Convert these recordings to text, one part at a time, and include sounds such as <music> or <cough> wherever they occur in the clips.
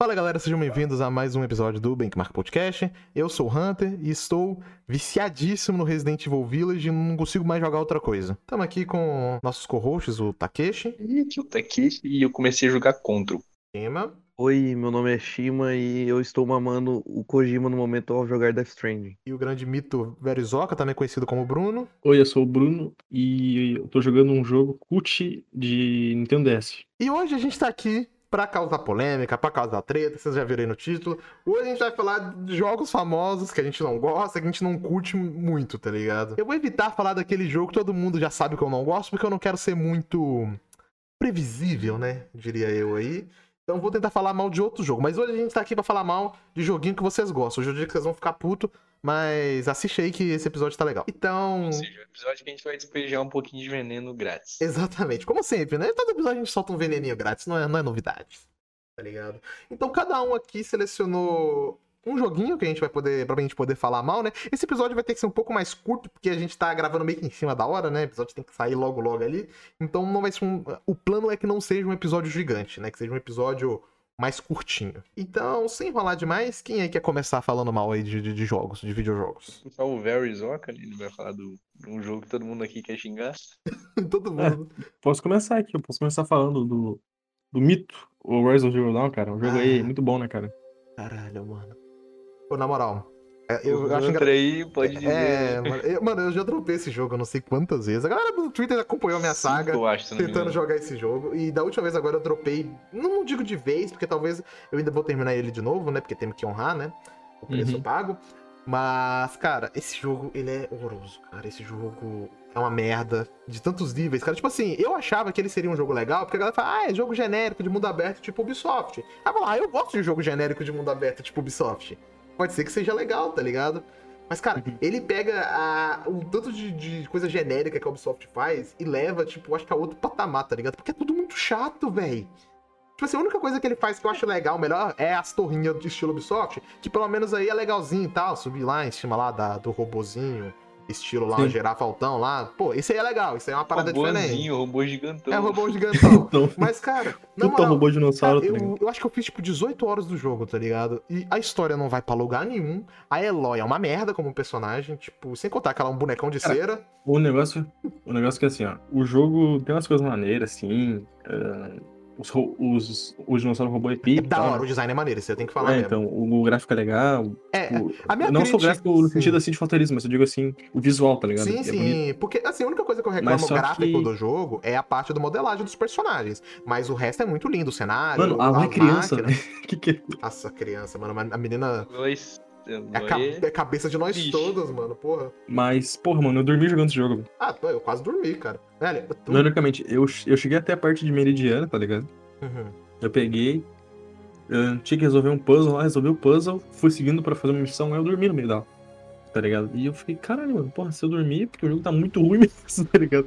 Fala galera, sejam bem-vindos a mais um episódio do Benchmark Podcast. Eu sou o Hunter e estou viciadíssimo no Resident Evil Village e não consigo mais jogar outra coisa. Estamos aqui com nossos co-hosts, o Takeshi. E o Takeshi e eu comecei a jogar contra. Shima. Oi, meu nome é Shima e eu estou mamando o Kojima no momento ao jogar Death Stranding. E o grande mito Verizoka, também conhecido como Bruno. Oi, eu sou o Bruno e eu tô jogando um jogo cult de Nintendo DS. E hoje a gente tá aqui pra causar polêmica, pra causar treta, vocês já viram aí no título. Hoje a gente vai falar de jogos famosos que a gente não gosta, que a gente não curte muito, tá ligado? Eu vou evitar falar daquele jogo que todo mundo já sabe que eu não gosto, porque eu não quero ser muito previsível, né? Diria eu aí. Então vou tentar falar mal de outro jogo. Mas hoje a gente tá aqui pra falar mal de joguinho que vocês gostam. Hoje é o dia que vocês vão ficar puto, mas assiste aí que esse episódio tá legal. Então. Ou seja, o episódio que a gente vai despejar um pouquinho de veneno grátis. Exatamente, como sempre, né? Todo episódio a gente solta um veneninho grátis, não é, não é novidade. Tá ligado? Então cada um aqui selecionou um joguinho que a gente vai poder, pra gente poder falar mal, né? Esse episódio vai ter que ser um pouco mais curto, porque a gente tá gravando meio que em cima da hora, né? O episódio tem que sair logo, logo ali. Então não vai ser um. O plano é que não seja um episódio gigante, né? Que seja um episódio mais curtinho. Então, sem enrolar demais, quem aí quer começar falando mal aí de, de, de jogos, de videojogos? Só o Very Zoka, ele vai falar do, de um jogo que todo mundo aqui quer xingar. <laughs> Todo mundo. Posso começar aqui, eu posso começar falando do, do mito, o Rise of Zero Dawn, cara. Um jogo aí Ah. muito bom, né, cara? Caralho, mano. Pô, na moral. é, Eu, eu acho Hunter engra... pode dizer. É, mano eu, mano, eu já dropei esse jogo, eu não sei quantas vezes. A galera do Twitter acompanhou a minha saga. Eu acho, tentando jogar esse jogo. E da última vez agora eu dropei. Não, não digo de vez, porque talvez eu ainda vou terminar ele de novo, né? Porque temos que honrar, né? O preço Uhum. pago. Mas, cara, esse jogo, ele é horroroso, cara. Esse jogo é uma merda de tantos níveis, cara. Tipo assim, eu achava que ele seria um jogo legal, porque a galera fala, ah, é jogo genérico de mundo aberto, tipo Ubisoft. Aí eu falo, ah, eu gosto de jogo genérico de mundo aberto, tipo Ubisoft. Pode ser que seja legal, tá ligado? Mas, cara, Uhum. ele pega a, o tanto de, de coisa genérica que a Ubisoft faz e leva, tipo, acho que a outro patamar, tá ligado? Porque é tudo muito chato, velho. Tipo assim, a única coisa que ele faz que eu acho legal, melhor, é as torrinhas de estilo Ubisoft, que pelo menos aí é legalzinho e tal, subir lá em cima lá da, do robozinho, estilo lá, Sim. gerar faltão lá. Pô, isso aí é legal, isso aí é uma parada diferente. Robôzinho, robô gigantão. É um robô <laughs> gigantão. Então, Mas, cara, <laughs> na puta moral, robô dinossauro, Cara, tá eu, eu acho que eu fiz tipo 18 horas do jogo, tá ligado? E a história não vai pra lugar nenhum. A Eloy é uma merda como personagem, tipo, sem contar que ela é um bonecão de Cara, cera. O negócio, o negócio que é assim, ó. O jogo tem umas coisas maneiras, assim. ah, os, os, os dinossauros robô é É pico. da hora, né? o design é maneiro, isso eu tenho que falar É, mesmo. então, o, o gráfico é legal. É, tipo, a minha não o crítica- gráfico no sentido assim de fotorealismo, mas eu digo assim, o visual, tá ligado? Sim, É sim. bonito. Porque, assim, a única coisa que eu reclamo gráfico que- do jogo é a parte do modelagem dos personagens. Mas o resto é muito lindo, o cenário. Mano, a as lá é criança, velho. <laughs> Que que... Nossa, criança, mano. A menina Dois. É a, ca- é cabeça de nós Ixi. todas, mano. Porra. Mas, porra, mano, eu dormi jogando esse jogo. velho. Ah, pô, eu quase dormi, cara. Velho, eu tô... Ironicamente, eu, eu cheguei até a parte de Meridiana, tá ligado? Uhum. Eu peguei, eu tinha que resolver um puzzle lá, resolvi o puzzle, fui seguindo pra fazer uma missão, aí eu dormi no meio dela. Tá ligado? E eu fiquei, caralho, mano, porra, se eu dormir, porque o jogo tá muito ruim <laughs> mesmo, tá ligado?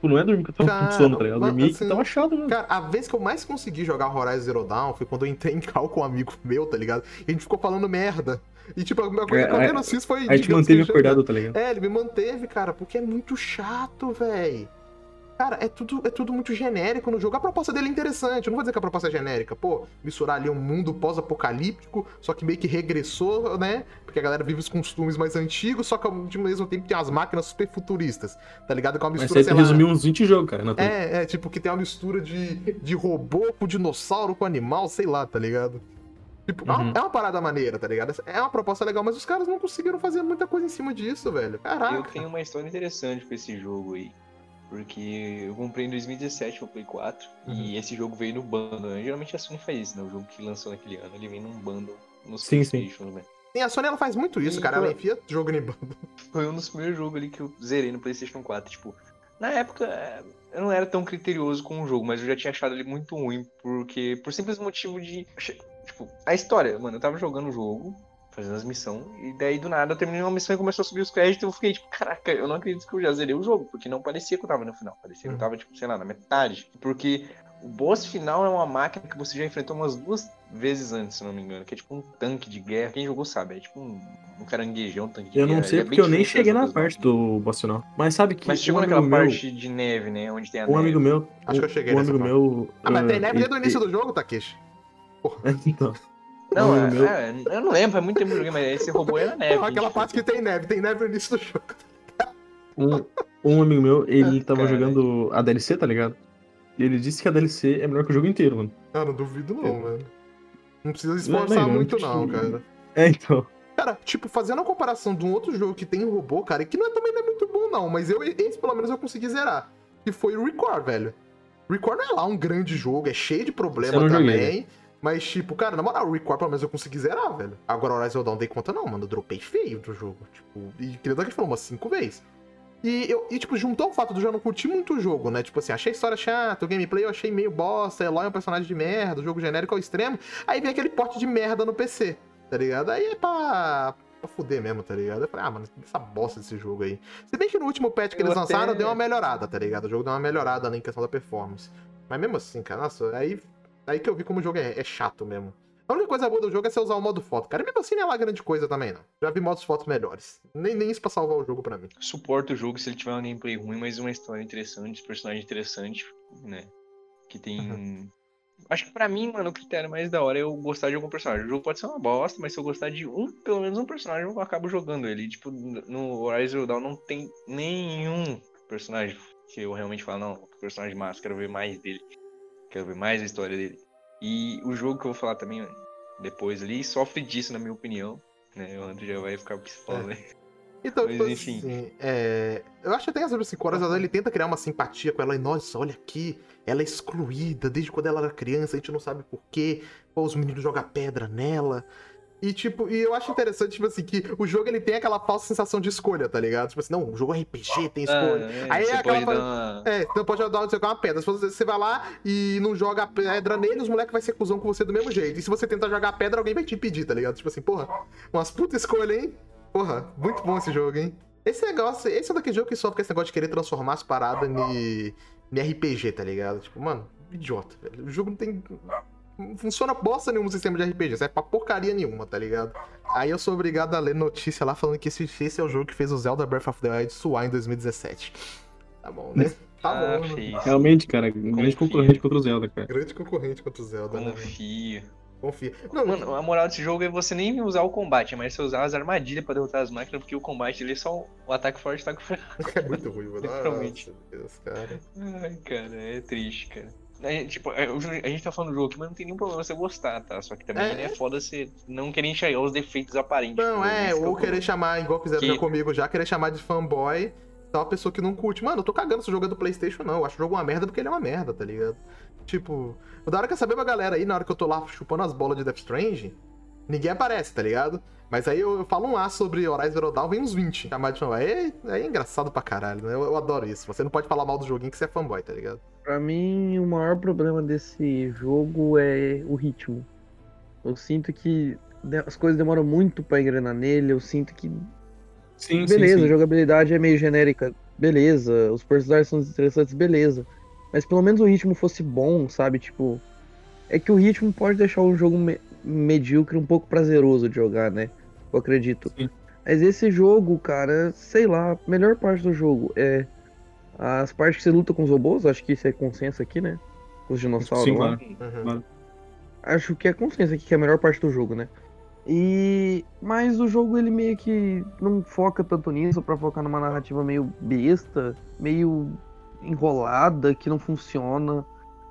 Tipo, não é dormir que eu tava Cara, com sono, tá ligado? Eu mano, dormi assim, que tava chato, mano. Cara, a vez que eu mais consegui jogar Horizon Zero Dawn foi quando eu entrei em cal com um amigo meu, tá ligado? E a gente ficou falando merda. E, tipo, a coisa que eu É, menos fiz foi. Aí te digamos manteve acordado, tá ligado? É, ele me manteve, cara, porque é muito chato, véi. Cara, é tudo, é tudo muito genérico no jogo. A proposta dele é interessante. Eu não vou dizer que a proposta é genérica. Pô, misturar ali um mundo pós-apocalíptico, só que meio que regressou, né? Porque a galera vive os costumes mais antigos, só que ao mesmo tempo tem as máquinas super futuristas, tá ligado? Com uma Mas mistura, aí tu lá... resumiu uns 20 jogos, cara. É, é, tipo, que tem uma mistura de, de robô com dinossauro com animal, sei lá, tá ligado? Tipo, é uma- Uhum. é uma parada maneira, tá ligado? É uma proposta legal, mas os caras não conseguiram fazer muita coisa em cima disso, velho. Eu Caraca. tenho uma história interessante com esse jogo aí. Porque eu comprei em 2017 no Play 4 Uhum. e esse jogo veio no bundle. né? Geralmente a Sony faz isso, né? O jogo que lançou naquele ano, ele vem num bundle nos Sim, sim. PlayStation, né? Sim, a Sony ela faz muito isso, Sim, cara. Ela pô. enfia jogo em bando. Foi um dos primeiros jogos ali que eu zerei no PlayStation 4. Tipo, na época é, eu não era tão criterioso com o jogo, mas eu já tinha achado ele muito ruim, porque por simples motivo de. Tipo, a história, mano, eu tava jogando o jogo, fazendo as missões, e daí do nada eu terminei uma missão e começou a subir os créditos, e eu fiquei tipo, caraca, eu não acredito que eu já zerei o jogo, porque não parecia que eu tava no final, parecia que eu Uhum. tava, tipo, sei lá, na metade. Porque o boss final é uma máquina que você já enfrentou umas duas, vezes antes, se não me engano. Que é tipo um tanque de guerra. Quem jogou sabe, é tipo um, um caranguejão, um tanque de Eu guerra. não sei é porque eu nem cheguei na parte do boss final. Mas sabe que Mas chegou um naquela meu, parte de neve, né? Onde tem a um neve. amigo meu, Acho que eu cheguei um nessa amigo parte. meu, Ah, mas tem ah, neve desde o início do jogo, Takeshi? <laughs> então, Não, é, meu- é, eu não lembro, faz muito tempo que eu joguei, mas esse robô era neve. Porra, aquela gente. parte que tem neve, tem neve no início do jogo. um, um amigo meu, ele tava Cara. jogando a DLC, tá ligado? E ele disse que a DLC é melhor que o jogo inteiro, mano. Ah, não duvido não, Eu- velho. Não precisa Não, esforçar não, muito não, não, tipo, cara. É, então. Cara, tipo, fazendo a comparação de um outro jogo que tem robô, cara, e que não é, também não é muito bom não, mas eu, esse pelo menos eu consegui zerar. Que foi o Record, velho. Record não é lá um grande jogo, é cheio de problema não joguei, também. Mas, tipo, cara, na moral, o Record pelo menos eu consegui zerar, velho. Agora o Horizon Dawn dei conta não, mano. Eu dropei feio do jogo. Tipo, e queria dar que falou umas cinco vezes. E, eu, e, tipo, juntou o fato de eu já não curtir muito o jogo, né? Tipo assim, achei a história chata, o gameplay eu achei meio bosta, Eloy é um personagem de merda, o jogo genérico ao extremo. Aí vem aquele porte de merda no PC, tá ligado? Aí é pra, pra fuder mesmo, tá ligado? Eu falei, ah, mano, essa bosta desse jogo aí. Se bem que no último patch que Eu eles até- lançaram, deu uma melhorada, tá ligado? O jogo deu uma melhorada ali em questão da performance. Mas mesmo assim, cara, nossa, aí, aí que eu vi como o jogo é, é chato mesmo. A única coisa boa do jogo é você usar o modo foto. Cara, mesmo assim não é lá grande coisa também, não. Já vi modos fotos melhores. Nem, nem isso pra salvar o jogo pra mim. Suporta o jogo se ele tiver uma gameplay ruim, mas uma história interessante, personagem interessante, né? Que tem. Acho que pra mim, mano, o critério mais da hora é eu gostar de algum personagem. O jogo pode ser uma bosta, mas se eu gostar de um, pelo menos um personagem, eu acabo jogando ele. Tipo, no Horizon Dawn não tem nenhum personagem que eu realmente falo, não, personagem massa, quero ver mais dele. Quero ver mais a história dele. E o jogo que eu vou falar também depois ali sofre disso, na minha opinião. Né? O André já vai ficar pistola, né? Então, Mas, tipo enfim. assim, é... eu acho até sobre assim, o Horizon Dawn, ele tenta criar uma simpatia com ela e, nossa, olha aqui, ela é excluída desde quando ela era criança, a gente não sabe por quê, pô, os meninos jogam pedra nela. E, tipo, e eu acho interessante, tipo assim, que o jogo ele tem aquela falsa sensação de escolha, tá ligado? Tipo assim, não, o jogo é RPG, tem escolha. Ah, é, Aí é pode aquela dar uma... É, então pode dar você uma pedra. Se você, vai lá e não joga a pedra nele, os moleques vão ser cuzão com você do mesmo jeito. E se você tentar jogar a pedra, alguém vai te impedir, tá ligado? Tipo assim, porra, umas puta escolha, hein? Porra, muito bom esse jogo, hein? Esse negócio, esse é daquele jogo que sofre com esse negócio de querer transformar as paradas em, em RPG, tá ligado? Tipo, mano, idiota, velho. O jogo não tem. Não funciona bosta nenhuma no sistema de RPG, serve pra porcaria nenhuma, tá ligado? Aí eu sou obrigado a ler notícia lá falando que esse, esse é o jogo que fez o Zelda Breath of the Wild suar em 2017. Tá bom, né? Tá Ah, bom, né? fez. Realmente, cara, grande Confia. concorrente contra o Zelda, cara. Grande concorrente contra o Zelda, né? velho? Confia. Confia. Não, Mano, a moral desse jogo é você nem usar o combate, mas você usar as armadilhas pra derrotar as máquinas, porque o combate ele é só o ataque forte e ataque fraco. <laughs> é muito ruim, mano. Literalmente. Nossa, Deus, cara. Ai, cara, é triste, cara. A gente, tipo, é, a gente tá falando do jogo aqui, mas não tem nenhum problema você gostar, tá? Só que também É. é, foda você não querer enxergar os defeitos aparentes. Não, é, que ou o querer chamar, igual fizeram Que- já comigo já, querer chamar de fanboy, uma pessoa que não curte. Mano, eu tô cagando se o jogo é do Playstation, não. Eu acho o jogo uma merda porque ele é uma merda, tá ligado? Tipo, da hora que eu saber pra galera aí, na hora que eu tô lá chupando as bolas de Death Strange, ninguém aparece, tá ligado? Mas aí eu, eu falo um A sobre Horizon Zero Dawn, vem uns 20. Chamar de fanboy. É, é engraçado pra caralho, né? Eu, eu adoro isso. Você não pode falar mal do joguinho que você é fanboy, tá ligado? Pra mim, o maior problema desse jogo é o ritmo. Eu sinto que as coisas demoram muito pra engrenar nele. Eu sinto que, Sim, beleza, sim, a sim. jogabilidade é meio genérica, beleza. Os personagens são interessantes, beleza. Mas pelo menos o ritmo fosse bom, sabe? Tipo, é que o ritmo pode deixar o jogo me- medíocre um pouco prazeroso de jogar, né? Eu acredito. Sim. Mas esse jogo, cara, sei lá, a melhor parte do jogo é as partes que você luta com os robôs, acho que isso é consenso aqui, né? Com os dinossauros Sim, lá. claro. Uhum. Acho que é consenso aqui que é a melhor parte do jogo, né? E mas o jogo ele meio que não foca tanto nisso pra focar numa narrativa meio besta, meio enrolada, que não funciona.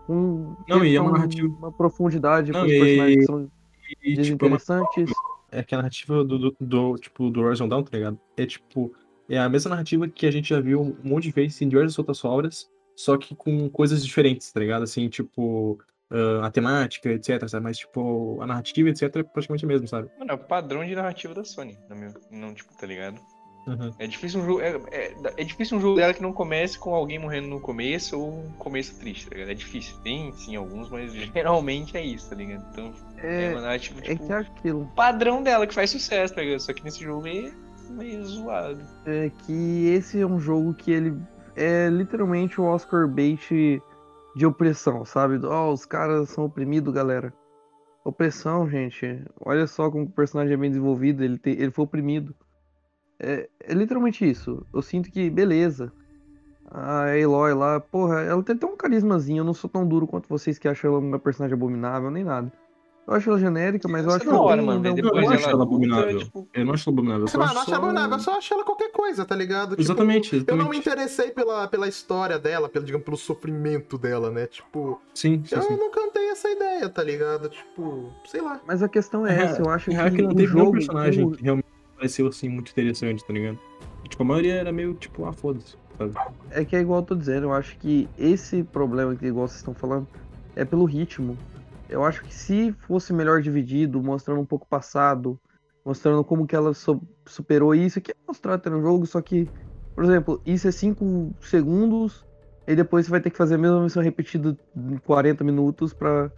Com Não, e é uma narrativa- uma profundidade Não, pros e- personagens que são E, tipo, é uma- desinteressantes. É que a narrativa do, do, do, tipo, do Horizon Dawn, tá ligado? É tipo, é a mesma narrativa que a gente já viu um monte de vezes em diversas outras obras, só que com coisas diferentes, tá ligado? Assim, tipo, ah, a temática, etc, sabe? Mas, tipo, a narrativa, etc, é praticamente a mesma, sabe? Mano, é o padrão de narrativa da Sony, minha, não, tipo, tá ligado? Uhum. É difícil um jogo. É, é, é difícil um jogo dela que não comece com alguém morrendo no começo ou um começo triste, tá ligado? É difícil. Tem sim alguns, mas <laughs> geralmente é isso, tá ligado? Então é, É, uma narrativa, é tipo, que é aquilo. padrão dela que faz sucesso, tá ligado? Só que nesse jogo é meio zoado. É que esse é um jogo que ele é literalmente o Oscar bait de opressão, sabe? Ó, os caras são oprimidos, galera. Opressão, gente. Olha só como o personagem é bem desenvolvido, ele, te- ele foi oprimido. É, é literalmente isso. Eu sinto que, beleza. A Aloy lá, porra, ela tem até um carismazinho. Eu não sou tão duro quanto vocês que acham ela uma personagem abominável, nem nada. Eu acho ela genérica, mas eu acho é ela hora, tem mano. depois eu não acho ela ela abominável. tipo, Eu não acho abominável. Eu Você só não acho acha só- abominável, eu só acho ela qualquer coisa, tá ligado? Tipo, Exatamente, Eu não me interessei pela, pela história dela, pelo, digamos, pelo sofrimento dela, né? Tipo, Sim, sim, eu sim. não cantei essa ideia, tá ligado? Tipo, sei lá. Mas a questão é É, essa, eu acho Na que, real que não nenhum jogo, personagem que realmente pareceu assim muito interessante, tá ligado? Tipo, a maioria era meio tipo, ah, foda-se? É que é igual eu tô dizendo, eu acho que esse problema que igual vocês estão falando é pelo ritmo. Eu acho que se fosse melhor dividido, mostrando um pouco passado, mostrando como que ela so- superou isso, que é mostrado até no jogo, só que, por exemplo, isso é 5 segundos, e depois você vai ter que fazer a mesma missão repetida em 40 minutos pra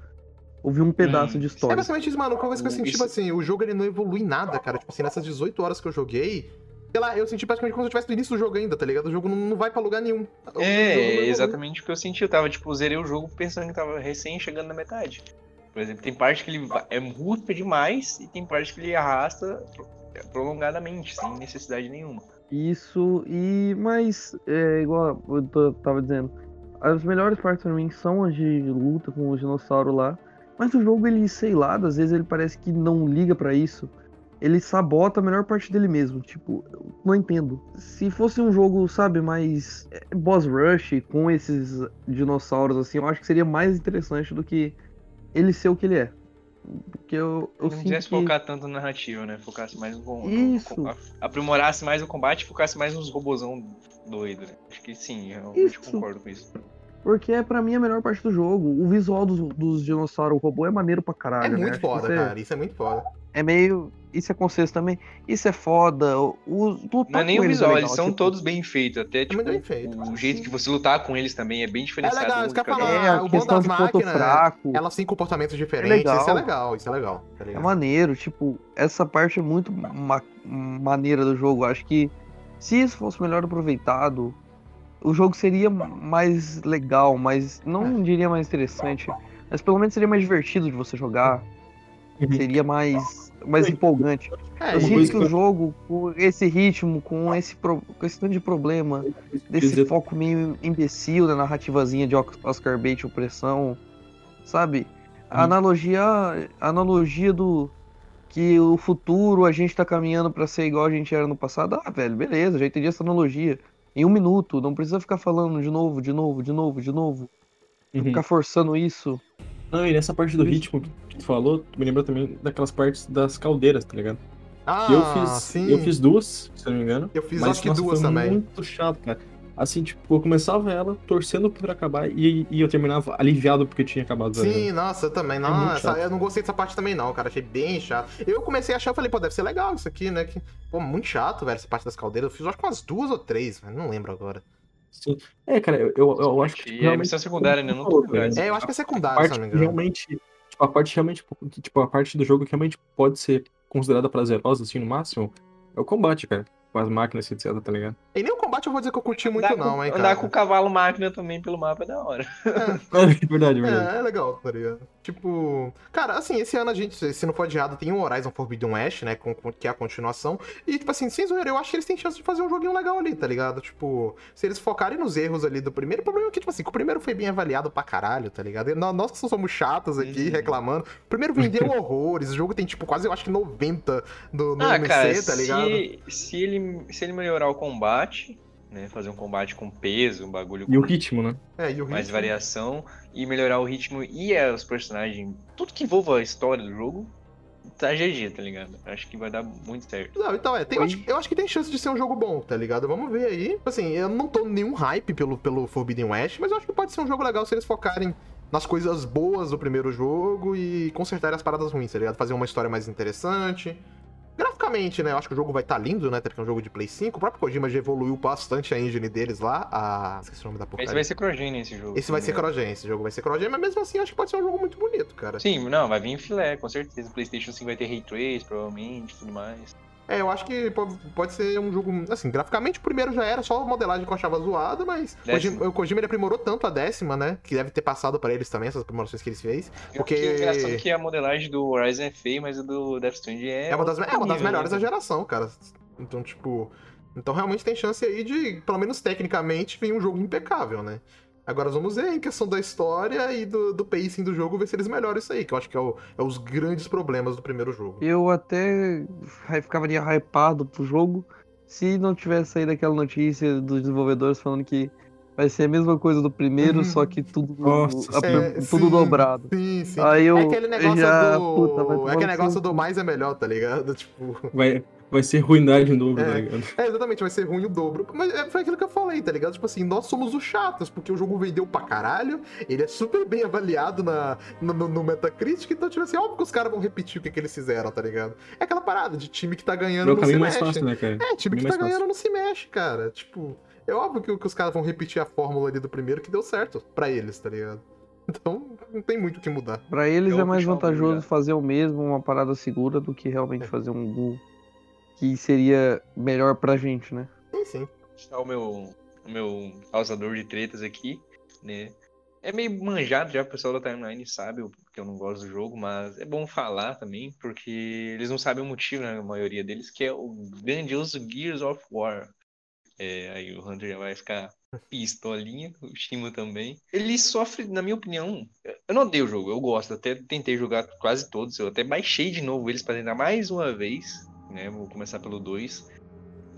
ouvir um pedaço Hum. de É história. basicamente isso, mano. Uma coisa que eu senti, tipo assim, o jogo ele não evolui nada, cara. Tipo assim, nessas 18 horas que eu joguei, sei lá, eu senti praticamente como se eu estivesse no início do jogo ainda, tá ligado? O jogo não, não vai pra lugar nenhum. O É, exatamente o que eu senti. Eu tava, tipo, zerei o jogo pensando que tava recém chegando na metade. Por exemplo, tem parte que ele é muito demais e tem parte que ele arrasta pro- prolongadamente, sem necessidade nenhuma. Isso, e mas é igual eu tô- tava dizendo, as melhores partes pra mim são as de luta com o dinossauro lá, mas o jogo ele, sei lá, às vezes ele parece que não liga pra isso. Ele sabota a melhor parte dele mesmo, tipo, eu não entendo. Se fosse um jogo, sabe, mais é, boss rush com esses dinossauros assim, eu acho que seria mais interessante do que ele ser o que ele é. Porque eu, eu não quisesse que... focar tanto na narrativa, né? Focasse mais no, no- Isso. com- aprimorasse mais o combate e focasse mais nos robozão doido, né? Acho que sim, eu Isso. concordo com isso. Porque é pra mim a melhor parte do jogo. O visual dos, dos dinossauros robô é maneiro pra É caralho. né? muito que foda, é- cara. Isso é muito foda. É meio. Isso é consenso também. Isso é foda. O, lutar Não é nem com o eles é visual, legal, eles são tipo, todos bem feitos. Até, tipo, muito bem feito, o sim. jeito que você lutar com eles também é bem É diferenciado. legal, isso que eu ia de cada falar. É, a o bom das máquinas, fraco. Elas têm comportamentos diferentes. legal. Isso é legal, isso é legal. Tá É maneiro. Tipo, essa parte é muito ma- maneira do jogo. Acho que se isso fosse melhor aproveitado, o jogo seria mais legal, mas não diria mais interessante. Mas pelo menos seria mais divertido de você jogar. Uhum. Seria mais, mais empolgante. É, Eu sinto que o jogo, com esse ritmo, com esse, pro... com esse tanto de problema, desse Dizer- foco meio imbecil da narrativazinha de Oscar Bates opressão, sabe? A Hum. analogia, a analogia do que o futuro a gente tá caminhando pra ser igual a gente era no passado. Ah, velho, beleza, já entendi essa analogia. Em um minuto, não precisa ficar falando de novo, de novo, de novo, de novo. Uhum. Ficar forçando isso. Não, e nessa parte do Por isso- ritmo que tu falou, tu me lembra também daquelas partes das caldeiras, tá ligado? Ah, eu fiz. sim. Eu fiz duas, se eu não me engano. Eu fiz mas, acho que nossa, duas foi também. muito chato, cara. Assim, tipo, eu começava ela torcendo pra acabar e, e eu terminava aliviado porque tinha acabado. Sim, nossa, eu também. É muito Nossa, chato. eu não gostei dessa parte também, não, cara. Achei bem chato. Eu comecei a achar, eu falei, pô, deve ser legal isso aqui, né? Que, pô, muito chato, velho, essa parte das caldeiras. Eu fiz acho que umas duas ou três, velho. Não lembro agora. Sim. É, cara, eu, eu, eu acho que. Tipo, é realmente- missão secundária, né? Eu não tô. É, eu acho que é A secundário, parte se não me engano. realmente. Tipo, a parte realmente. Tipo, a parte do jogo que realmente pode ser considerada prazerosa, assim, no máximo, é o combate, cara. Com as máquinas, etc, tá ligado? E nem o combate eu vou dizer que eu curti muito, Andar não, com, hein, andar cara. com o cavalo máquina também pelo mapa é da hora. É <laughs> verdade, é verdade. É, é legal, tá ligado? Tipo, cara, assim, esse ano a gente, se não for adiado, tem o Horizon Forbidden West, né? com- com- que é a continuação. E, tipo assim, sem zoeira, eu acho que eles têm chance de fazer um joguinho legal ali, tá ligado? Tipo, se eles focarem nos erros ali do primeiro, o problema é que, tipo assim, que o primeiro foi bem avaliado pra caralho, tá ligado? E nó- nós que somos chatos aqui, Uhum. reclamando. O primeiro vendeu <laughs> horrores, o jogo tem, tipo, quase, eu acho que 90 do, no ah, MC, cara, tá ligado? se, se, ele, se ele melhorar o combate, né? Fazer um combate com peso, um bagulho E o com ritmo, né? É, e o mais ritmo- variação, e melhorar o ritmo e os personagens, tudo que envolva a história do jogo, tá GG, tá ligado? Acho que vai dar muito certo. Não, então é, tem- eu, acho, eu acho que tem chance de ser um jogo bom, tá ligado? Vamos ver aí. Assim, eu não tô nenhum hype pelo, pelo Forbidden West, mas eu acho que pode ser um jogo legal se eles focarem nas coisas boas do primeiro jogo e consertarem as paradas ruins, tá ligado? Fazer uma história mais interessante. Graficamente, né? Eu acho que o jogo vai estar lindo, né? Até porque é um jogo de Play 5. O próprio Kojima já evoluiu bastante a engine deles lá. A... Esqueci o nome da porcaria. Esse vai ser crogen nesse jogo. Esse vai se ser crogen, esse jogo vai ser crogen, mas mesmo assim acho que pode ser um jogo muito bonito, cara. Sim, não, vai vir em filé, com certeza. O PlayStation 5 vai ter Ray Trace, provavelmente, tudo mais. É, eu acho que pode, ser um jogo. Assim, graficamente o primeiro já era só a modelagem que eu achava zoada, mas o Décima. O Kojima ele aprimorou tanto a décima, né? Que deve ter passado pra eles também, essas aprimorações que eles fez. Porque. Porque... É engraçado que a modelagem do Horizon é feia, mas a do Death Stranding é. É uma das, é uma das nível, melhores né? da geração, cara. Então, tipo. Então realmente tem chance aí de, pelo menos tecnicamente, vir um jogo impecável, né? Agora vamos ver em questão da história e do, do pacing do jogo, ver se eles melhoram isso aí, que eu acho que é, o- é os grandes problemas do primeiro jogo. Eu até ficaria hypado pro jogo se não tivesse saído aquela notícia dos desenvolvedores falando que vai ser a mesma coisa do primeiro, Uhum. só que tudo, Nossa, a- É, tudo sim, dobrado. Sim, sim. Aí eu é aquele negócio já, do. puta, é aquele negócio seu do mais é melhor, tá ligado? <laughs> Tipo. Vai, vai ser ruindade em dobro, É. tá ligado? É, exatamente, vai ser ruim o dobro. Mas é, foi aquilo que eu falei, tá ligado? Tipo assim, nós somos os chatos, porque o jogo vendeu pra caralho, ele é super bem avaliado na, no, no- Metacritic, então, tipo assim, óbvio que os caras vão repetir o que, que eles fizeram, tá ligado? É aquela parada de time que tá ganhando É o não se caminho mais mexe. fácil, né, cara? É, time que tá fácil. ganhando não se mexe, cara. Tipo, é óbvio que, que os caras vão repetir a fórmula ali do primeiro que deu certo pra eles, tá ligado? Então, não tem muito o que mudar. Pra eles é vou mais vantajoso Google fazer o mesmo, uma parada segura, do que É. realmente fazer um Gu que seria melhor pra gente, né? Sim, sim. Está o meu, o meu causador de tretas aqui, né? É meio manjado já, o pessoal da timeline sabe que eu não gosto do jogo, mas é bom falar também, porque eles não sabem o motivo, né? A maioria deles, que é o grandioso Gears of War. É, aí o Hunter já vai ficar <laughs> pistolinha, o Shima também. Ele sofre, na minha opinião, eu não odeio o jogo, eu gosto, até tentei jogar quase todos, eu até baixei de novo eles para tentar mais uma vez, né? Vou começar pelo 2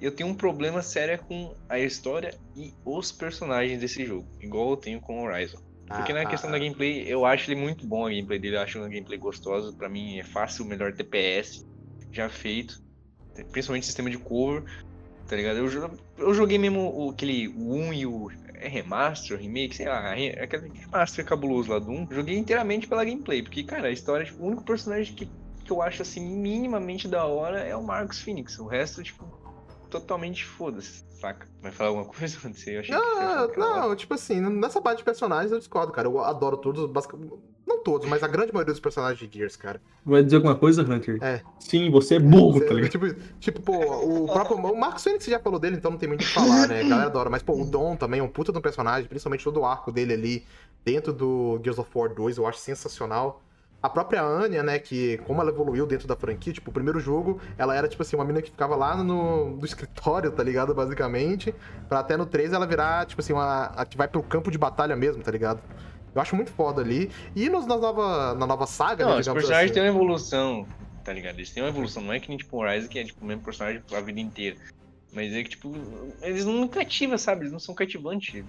eu tenho um problema sério com a história e os personagens desse jogo, igual eu tenho com Horizon. Porque Ah, na questão ah, da gameplay, eu acho ele muito bom a gameplay dele, eu acho uma gameplay gostosa, pra mim é fácil, o melhor TPS já feito, principalmente sistema de cover, tá ligado? Eu, eu joguei mesmo o, aquele o 1 e o é remaster, remake, sei lá, aquele remaster cabuloso lá do 1, joguei inteiramente pela gameplay, porque cara, a história, tipo, o único personagem que eu acho assim minimamente da hora é o Marcus Phoenix, o resto tipo totalmente foda-se, saca? Vai falar alguma coisa <laughs> antes? Eu achei que Não, não, tipo assim, nessa parte de personagens eu discordo, cara. Eu adoro todos, basicamente. Não todos, mas a grande maioria dos personagens de Gears, cara. Vai dizer alguma coisa, Hunter? É. Sim, você é burro, Você- tá ligado? tipo, tipo, pô, o próprio. O Marcos Fênix já falou dele, então não tem muito o que falar, né? A galera adora. Mas, pô, o Dom também é um puta de um personagem, principalmente todo o arco dele ali dentro do Gears of War 2, eu acho sensacional. A própria Anya, né, que como ela evoluiu dentro da franquia, tipo, o primeiro jogo, ela era, tipo assim, uma menina que ficava lá no, no escritório, tá ligado? Basicamente. Pra até no 3 ela virar, tipo assim, uma, a que vai pro campo de batalha mesmo, tá ligado? Eu acho muito foda ali. E nos, na, nova, na nova saga, Não, né, os personagens assim. têm uma evolução, tá ligado? Eles têm uma evolução, não é que nem tipo o Horizon, que é tipo o mesmo personagem a vida inteira. Mas é que, tipo, eles não cativam, sabe? Eles não são cativantes.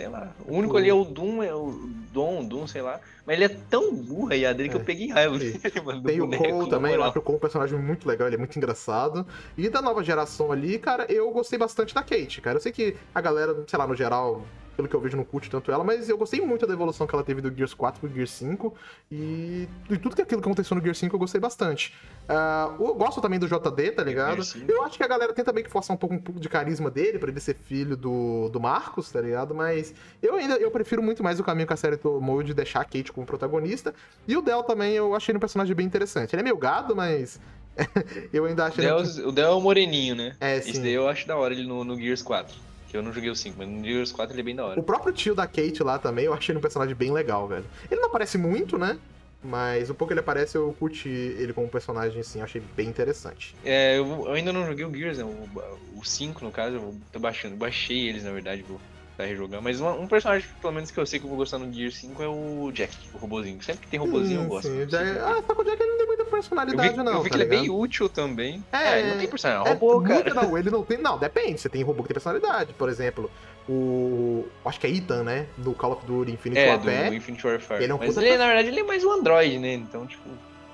Sei lá. O único ali é o Doom, é o Dom, o Doom, sei lá. Mas ele é tão burra aí a dele que É. eu peguei raiva dele, <laughs> mano. Tem o Cole também, eu acho o Cole um personagem muito legal, ele é muito engraçado. E da nova geração ali, cara, eu gostei bastante da Kate, cara. Eu sei que a galera, sei lá, no geral, pelo que eu vejo, não curte tanto ela, mas eu gostei muito da evolução que ela teve do Gears 4 pro Gears 5. E, e tudo que aquilo que aconteceu no Gears 5 eu gostei bastante. Ah, eu gosto também do JD, tá ligado? Gears 5. Eu acho que a galera tem também que forçar um pouco, um pouco de carisma dele, pra ele ser filho do, do Marcos, tá ligado? Mas eu ainda eu prefiro muito mais o caminho que a série tomou de deixar a Kate como protagonista. E o Del também eu achei ele um personagem bem interessante. Ele é meio gado, mas <laughs> eu ainda acho. Del, o Del é o moreninho, né? É, Esse sim. daí eu acho da hora ele no, no Gears 4. Que eu não joguei o 5, mas no Gears 4 ele é bem da hora. O próprio tio da Kate lá também, eu achei ele um personagem bem legal, velho. Ele não aparece muito, né? Mas o pouco que ele aparece, eu curti ele como personagem, assim, eu achei bem interessante. É, eu, eu ainda não joguei o Gears, né? O, o 5, no caso, eu tô baixando. Baixei eles, na verdade, vou tentar rejogar. Mas uma- um personagem, pelo menos, que eu sei que eu vou gostar no Gears 5 é o Jack, o robozinho. Sempre que tem robozinho eu gosto. sim. sei é-. Ah, só que o Jack não tem muita Eu vi, personalidade, não. eu vi tá que ele é bem ligado? útil também. É, ele não tem personalidade, é É, robô, cara. Não, <laughs> ele não tem. Não, depende. Você tem robô que tem personalidade. Por exemplo, o. Acho que é Ethan, né? Do Call of Duty Infinite É, Warfare. do Infinite Warfare. Ele é um Mas ele, na verdade, ele é mais um android, né? Então, tipo,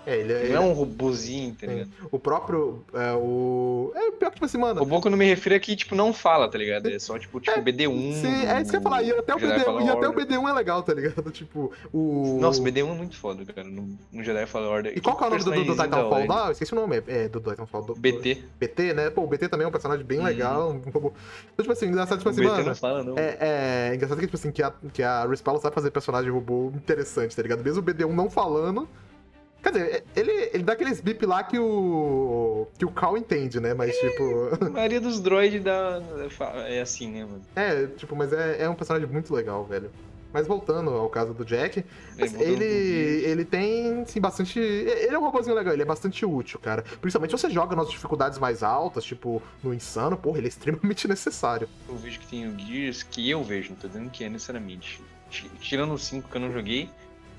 É, ele, não é um robozinho, tá ligado? O próprio. É, o. É pior que, tipo assim, mano. Robô que eu não me refiro é que, tipo, não fala, tá ligado? É só, tipo, tipo É, BD1. Sim, é isso que eu ia falar. E até o, Jedi BD, Fallen e até o Order. BD1 é legal, tá ligado? <laughs> Tipo, o. Nossa, o BD1 é muito foda, cara. No, no Jedi Fallen Order. E qual que é o nome do, do, do Titanfall lá? Eu esqueci o nome. É, do Titanfall. Do, BT. BT, né? Pô, o BT também é um personagem bem Uhum. legal. Um. Então, tipo assim, engraçado, tipo O assim, BT mano. não fala, não. É, é engraçado que, tipo assim, que a, que a Respawn sabe fazer personagem robô interessante, tá ligado? Mesmo o BD1 não falando, Quer dizer, ele, ele dá aqueles bip lá que o. que o Cal entende, né? Mas, tipo. <laughs> A maioria dos droids da... é assim, né, mano? É, tipo, mas é, é um personagem muito legal, velho. Mas voltando ao caso do Jack, É, ele, pro ele tem, sim, bastante. Ele é um robôzinho legal, ele é bastante útil, cara. Principalmente se você joga nas dificuldades mais altas, tipo no Insano, porra, ele é <laughs> extremamente necessário. Eu vejo que tem o Gears, que eu vejo, não tô dizendo que é necessariamente. Ti- Tirando os 5 que eu não joguei,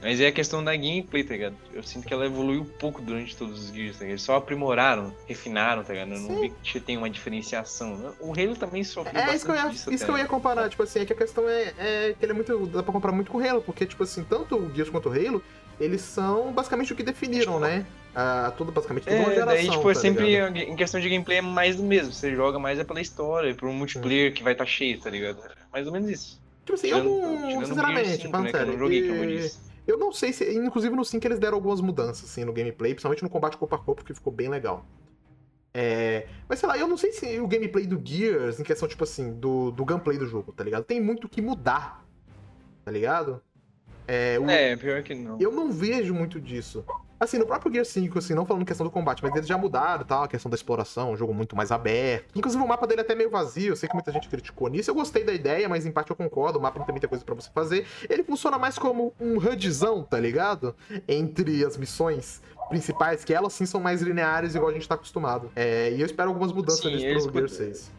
mas é a questão da gameplay, tá ligado? Eu sinto que ela evoluiu pouco durante todos os Gears, tá ligado? Eles só aprimoraram, refinaram, tá ligado? Eu não Sim. vi que tem uma diferenciação. O Halo também sofreu É isso que eu ia, disso isso que eu ia comparar, tipo assim, é que a questão é, é que ele é muito. dá pra comparar muito com o Halo, porque, tipo assim, tanto o Gears quanto o Halo, eles são basicamente o que definiram, né? Ah, tudo basicamente toda uma É, geração. daí, tipo, é tá sempre, ligado? em questão de gameplay, é mais do mesmo. Você joga mais é pela história, por um multiplayer que vai estar cheio, tá ligado? É Mais ou menos isso. Tipo assim, eu não. Sinceramente, né, falando que eu sério. não joguei, como eu e- disse. Eu não sei se. Inclusive no 5 eles deram algumas mudanças, assim, no gameplay, principalmente no combate corpo a corpo, que ficou bem legal. É, Mas sei lá, eu não sei se o gameplay do Gears, em questão, tipo assim, do, do gameplay do jogo, tá ligado? Tem muito que mudar. Tá ligado? É, o- É, pior que não. Eu não vejo muito disso. Assim, no próprio Gear 5, assim, não falando questão do combate, mas eles já mudaram e tal, a questão da exploração, um jogo muito mais aberto. Inclusive o mapa dele é até meio vazio, eu sei que muita gente criticou nisso. Eu gostei da ideia, mas em parte eu concordo, o mapa não tem muita coisa pra você fazer. Ele funciona mais como um HUDzão, tá ligado? Entre as missões principais, que elas sim são mais lineares, igual a gente tá acostumado. É, e eu espero algumas mudanças Sim, nisso pro Gear pod- 6.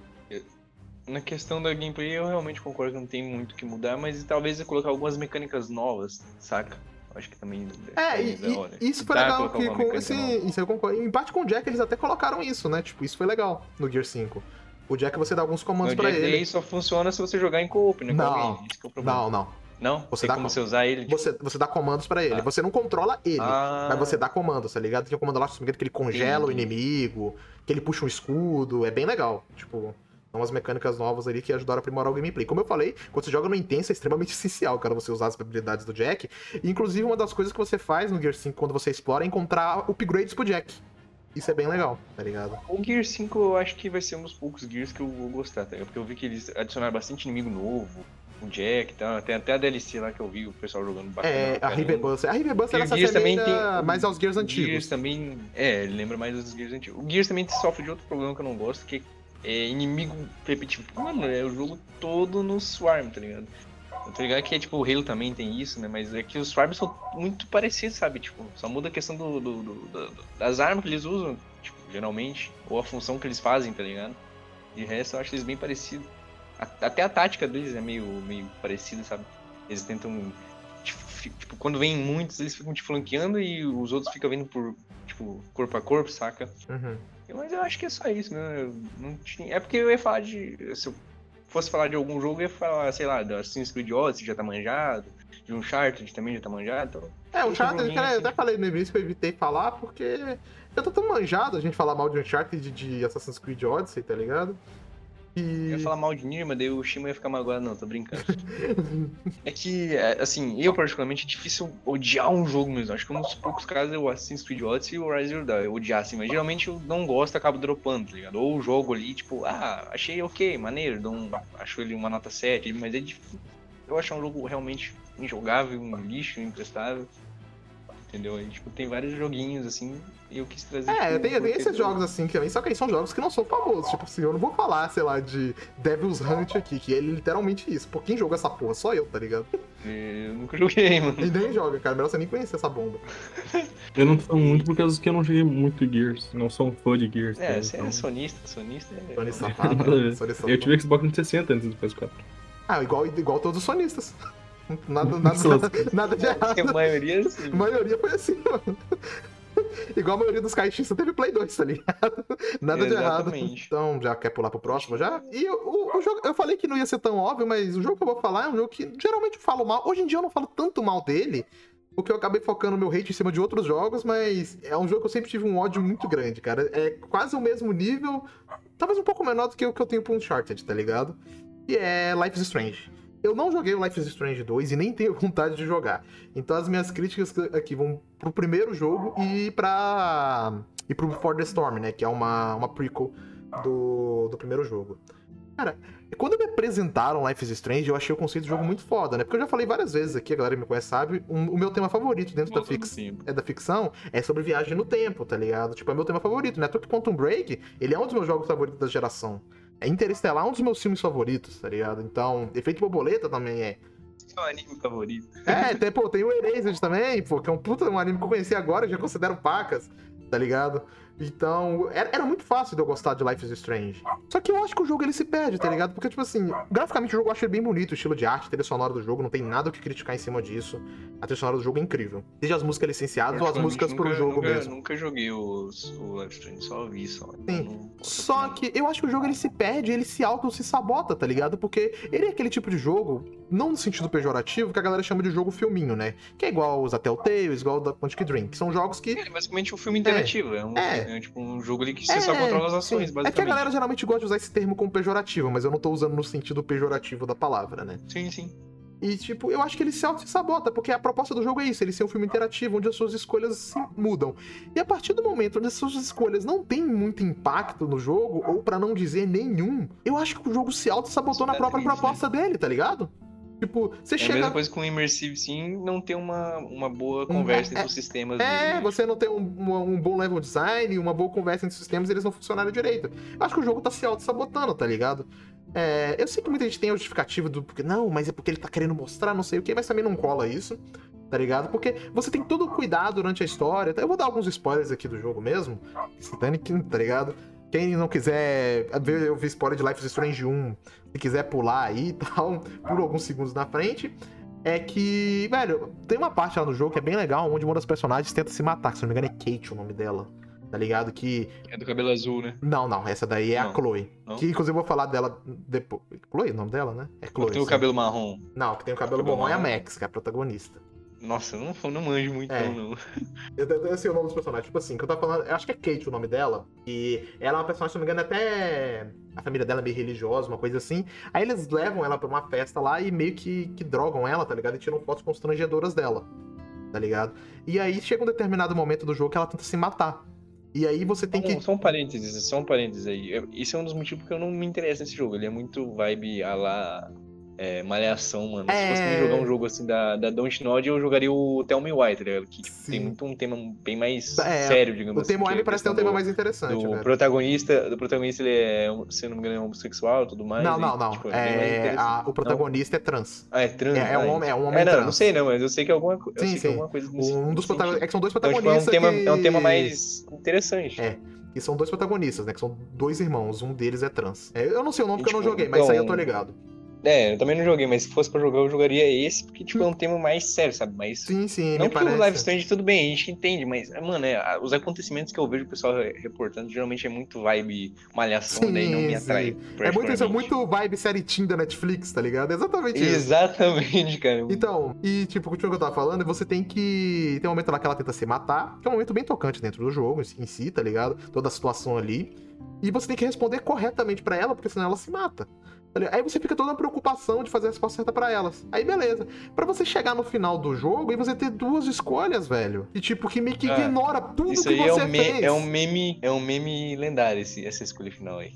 Na questão da gameplay, eu realmente concordo que não tem muito o que mudar, mas talvez colocar algumas mecânicas novas, saca? Acho que também. É, também e, e isso foi Dá legal que com esse, isso eu concordo. Em parte com o Jack eles até colocaram isso, né? Tipo, isso foi legal no Gear 5. O Jack você dá alguns comandos Jack ele. Só funciona se você jogar em co-op, né? Não, é o. Não, não. Não? Você tem dá como com- você usar ele? tipo- Você, você dá comandos pra ele. Ah. Você não controla ele. Ah, Mas você dá comandos, tá ligado? Tem um comando lá, que ele congela o Entendi. inimigo, que ele puxa um escudo. É bem legal. Tipo, umas mecânicas novas ali que ajudaram a aprimorar o gameplay. Como eu falei, quando você joga no Intenso é extremamente <laughs> essencial, cara, você usar as habilidades do Jack. E, inclusive, uma das coisas que você faz no Gear 5 quando você explora é encontrar upgrades pro Jack. Isso é bem legal, tá ligado? O Gear 5 eu acho que vai ser um dos poucos Gears que eu vou gostar, tá? ligado? Porque eu vi que eles adicionaram bastante inimigo novo, o Jack e tal. Tem até a DLC lá que eu vi o pessoal jogando bacana. É, a. River. A River E ela se também assemelha tem- mais aos Gears antigos. Gears também. É, ele lembra mais dos Gears antigos. O Gears também sofre de outro problema que eu não gosto, que é inimigo repetitivo. Mano, é o jogo todo no Swarm, tá ligado? Eu tô ligado que é, tipo, o Halo também tem isso, né? Mas é que os Swarms são muito parecidos, sabe? Tipo, só muda a questão do, do- do- do- das armas que eles usam, tipo, geralmente. Ou a função que eles fazem, tá ligado? De resto, eu acho eles bem parecidos. Até a tática deles é meio, meio parecida, sabe? Eles tentam. Tipo, tipo, quando vem muitos, eles ficam te flanqueando e os outros ficam vindo por, tipo, corpo a corpo, saca? Uhum. Mas eu acho que é só isso, né? Eu não tinha... É porque eu ia falar de. Se eu fosse falar de algum jogo, eu ia falar, sei lá, do Assassin's Creed Odyssey já tá manjado, de Uncharted também já tá manjado. Então... É, o Uncharted, cara, eu assim. até falei no início que eu evitei falar, porque eu tô tão manjado a gente falar mal de Uncharted e de Assassin's Creed Odyssey, tá ligado? Eu ia falar mal de Nier, mas daí o Shima ia ficar magoado, não, tô brincando. <laughs> é que, é, assim, eu particularmente é difícil odiar um jogo mesmo. Acho que um dos poucos casos é o Assassin's Creed Odyssey e o Rise of Dawn. Eu odiar, assim, mas geralmente eu não gosto, acabo dropando, tá ligado? Ou o jogo ali, tipo, ah, achei ok, maneiro, dou um, acho ele uma nota 7, mas é difícil eu achar um jogo realmente injogável, um lixo, imprestável. Entendeu? Aí, tipo, tem vários joguinhos, assim, e eu quis trazer. É, tipo, tem, tem porque esses jogos assim também, só que aí são jogos que não são famosos. Tipo assim, eu não vou falar, sei lá, de Devil's Hunt aqui, que ele é literalmente isso. Pô, quem joga essa porra? Só eu, tá ligado? Eu nunca joguei, mano. E nem joga, cara. Melhor você nem conhecer essa bomba. Eu não falo muito por causa que eu não joguei muito Gears. Não sou um fã de Gears. tá É, ligado? você é Então, sonista, sonista é. Sony safado. <laughs> Sony safado. Eu tive Xbox 360 antes do PS4. Ah, igual, igual todos os sonistas. Nada, <laughs> nada, nada, nada de A errado. maioria sim. A maioria foi assim, mano. <laughs> Igual a maioria dos caixistas teve Play 2, tá ligado? <laughs> Nada de errado. Exatamente. Então, já quer pular pro próximo já? E o, o jogo, eu falei que não ia ser tão óbvio, mas o jogo que eu vou falar é um jogo que geralmente eu falo mal. Hoje em dia eu não falo tanto mal dele, porque eu acabei focando meu hate em cima de outros jogos, mas é um jogo que eu sempre tive um ódio muito grande, cara. É quase o mesmo nível, talvez um pouco menor do que o que eu tenho pro Uncharted, tá ligado? E é Life is Strange. Eu não joguei o Life is Strange 2 e nem tenho <laughs> vontade de jogar. Então as minhas críticas aqui vão pro primeiro jogo e pra. e pro Before the Storm, né? Que é uma, uma prequel do, do primeiro jogo. Cara, quando me apresentaram Life is Strange, eu achei o conceito do jogo muito foda, né? Porque eu já falei várias vezes aqui, a galera que me conhece sabe, um- o meu tema favorito dentro da, fix, é da ficção é sobre viagem no tempo, tá ligado? Tipo, é meu tema favorito, né? Tanto que Quantum Break, ele é um dos meus jogos favoritos da geração. É Interestelar, um dos meus filmes favoritos, tá ligado? Então, Efeito Borboleta também é. Seu anime favorito. É, tem, pô, tem o Erased também, pô, que é um puta um anime que eu conheci agora, já considero pacas, tá ligado? Então, era, era muito fácil de eu gostar de Life is Strange. Só que eu acho que o jogo ele se perde, tá ligado? Porque, tipo assim, graficamente o jogo eu acho ele bem bonito, o estilo de arte, a trilha sonora do jogo, não tem nada o que criticar em cima disso. A trilha sonora do jogo é incrível. Seja as músicas licenciadas ou as músicas pro nunca, jogo nunca, mesmo. Nunca joguei os, o Life Strange, só vi só. Sim. Não Só que eu acho que o jogo ele se perde, ele se auto se sabota, tá ligado? Porque ele é aquele tipo de jogo, não no sentido pejorativo, que a galera chama de jogo filminho, né? Que é igual os Telltales, igual o da Quantic Dream, que são jogos que É basicamente um filme interativo. É, um, É. é tipo um jogo ali que você só controla as ações, sim. basicamente. É que a galera geralmente gosta de usar esse termo como pejorativo, mas eu não tô usando no sentido pejorativo da palavra, né? Sim, sim. E, tipo, eu acho que ele se auto-sabota, porque a proposta do jogo é isso, ele ser um filme interativo, onde as suas escolhas se mudam. E a partir do momento onde as suas escolhas não têm muito impacto no jogo, ou pra não dizer nenhum, eu acho que o jogo se auto-sabotou na é própria triste, proposta dele, tá ligado? Tipo, você É a chega... mesma coisa com o Immersive Sim não ter uma, uma boa conversa é- entre os sistemas. É, dele. você não tem um, um- bom level design, uma boa conversa entre os sistemas eles não funcionarem direito. Eu acho que o jogo tá se auto-sabotando, tá ligado? É, eu sei que muita gente tem a justificativa do porque, não, mas é porque ele tá querendo mostrar não sei o que, mas também não cola isso, tá ligado? Porque você tem todo o cuidado durante a história. tá? Eu vou dar alguns spoilers aqui do jogo mesmo. Se dane que, tá ligado? Quem não quiser ver eu vi spoiler de Life is Strange 1, se quiser pular aí e tal, por alguns segundos na frente. É que, velho, tem uma parte lá no jogo que é bem legal, onde uma das personagens tenta se matar, que se não me engano é Kate o nome dela. Tá ligado? Que. É do cabelo azul, né? Não, não, essa daí é a Não. Chloe. Não? Que inclusive eu vou falar dela depois. Chloe, o nome dela, né? É Chloe. Tem o sim. cabelo marrom. Não, que tem o cabelo Cabelo marrom é a. Max, que é a protagonista. Nossa, eu não, não manjo muito, É. não, não. Eu, eu, eu sei o nome dos personagens. Tipo assim, que eu tava falando. Eu acho que é Kate o nome dela. E ela é uma personagem, se não me engano, até. A família dela é meio religiosa, uma coisa assim. Aí eles levam ela pra uma festa lá e meio que, que drogam ela, tá ligado? E tiram fotos constrangedoras dela. Tá ligado? E aí chega um determinado momento do jogo que ela tenta se matar. E aí você tem que. Só- um parênteses, só um parênteses aí. Isso é um dos motivos porque eu não me interesso nesse jogo. Ele é muito vibe a lá é, malhação, mano. Se fosse É. jogar um jogo assim da, da Don't Nod, eu jogaria o Tell Me Why, tá ligado? Que tipo, tem muito um tema bem mais É, sério, digamos O assim. tema que é me a parece ter um tema mais interessante, do velho. protagonista, do protagonista ele é, se não me engano, é homossexual e tudo mais. Não, e, não, não. tipo, É, a- o protagonista é trans. Ah, é trans. É, é um ah, homem, é um homem É, não, trans. não sei não, mas eu sei que é alguma, eu Sim, sei que sim. é alguma coisa Um dos protagonistas. É que são dois Então, tipo, é um protagonistas. tema, que... é um tema mais interessante. É. Que são dois protagonistas, né? Que são dois irmãos. Um deles é trans. É, eu não sei o nome E, porque eu não tipo, joguei, mas isso aí eu tô então, ligado. É, eu também não joguei, mas se fosse pra jogar, eu jogaria esse, porque, tipo, é um tema mais sério, sabe? Mas. Sim, sim, Não que o parece. Live Strange tudo bem, a gente entende, mas, mano, é, os acontecimentos que eu vejo o pessoal re- reportando geralmente é muito vibe malhação, Sim, daí não me atrai. É muito, isso é muito vibe série teen da Netflix, tá ligado? Exatamente isso. Exatamente, cara. Então, e tipo, continuando o que eu tava falando, você tem que. Tem um momento lá que ela tenta se matar, que é um momento bem tocante dentro do jogo em si, tá ligado? Toda a situação ali. E você tem que responder corretamente pra ela, porque senão ela se mata. Tá? Aí você fica toda na preocupação de fazer a resposta certa pra elas. Aí beleza. Pra você chegar no final do jogo e você ter duas escolhas, velho. E tipo, que meio que Ah, ignora tudo Isso que aí é você um, me- fez. é um meme, é um meme lendário esse, essa escolha final aí.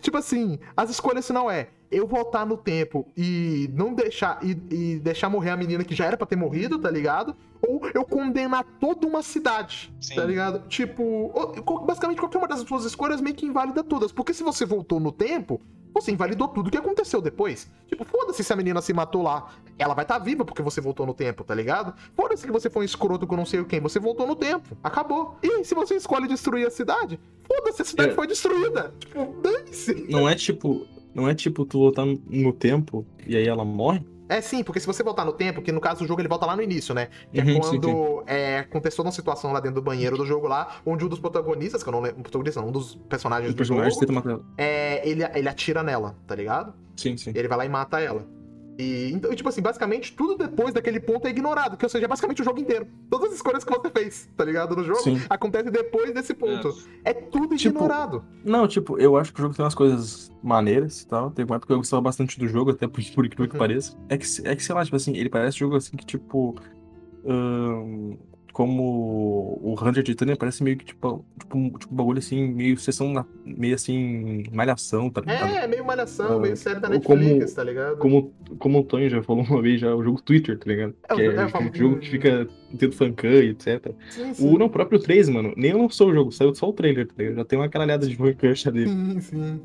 Tipo assim, as escolhas não é eu voltar no tempo e não deixar e, e deixar morrer a menina que já era pra ter morrido, tá ligado? Ou eu condenar toda uma cidade, Sim. tá ligado? Tipo, basicamente qualquer uma das suas escolhas meio que invalida todas, porque se você voltou no tempo, você invalidou tudo que aconteceu depois. Tipo, foda-se se a menina se matou lá, ela vai estar tá viva porque você voltou no tempo, tá ligado? Foda-se que você foi um escroto com não sei quem, você voltou no tempo, acabou. E se você escolhe destruir a cidade, foda-se, a cidade É. foi destruída. Tipo, dane-se. Não é tipo. Não é tipo tu voltar no tempo e aí ela morre? É sim, porque se você voltar no tempo, que no caso do jogo ele volta lá no início, né? Que é Uhum, sim, quando é, aconteceu uma situação lá dentro do banheiro do jogo lá, onde um dos protagonistas, que eu não lembro, um protagonista não, um dos personagens O do personagem jogo, tenta matar ela. é, ele, ele atira nela, tá ligado? Sim, sim. Ele vai lá e mata ela. E, então, e, tipo assim, basicamente, tudo depois daquele ponto é ignorado, que ou seja, é basicamente o jogo inteiro. Todas as escolhas que você fez, tá ligado? No jogo, Sim. acontece depois desse ponto. É tudo Tipo, ignorado. Não, tipo, eu acho que o jogo tem umas coisas maneiras e tal. Tem uma época que eu gostava bastante do jogo, até por, <laughs> por incrível que Uhum. pareça. É que, é que, sei lá, tipo assim, ele parece um jogo assim que, tipo. ahn, como o Ranger Titânia parece meio que tipo, tipo, um, tipo um bagulho assim, meio sessão, na- meio assim, malhação, tá ligado? É, meio malhação, Ah, meio série da ou como- Netflix, tá ligado? Como, como o Tonho já falou uma vez, já, o jogo Twitter, tá ligado? É, o que é, jogo- é, um famo- jogo que fica tendo fancam e etc. Sim, sim. O não, próprio 3, mano, nem lançou o jogo, saiu só o trailer, tá ligado? Já tem uma caralhada de fancam já dele. Sim, sim.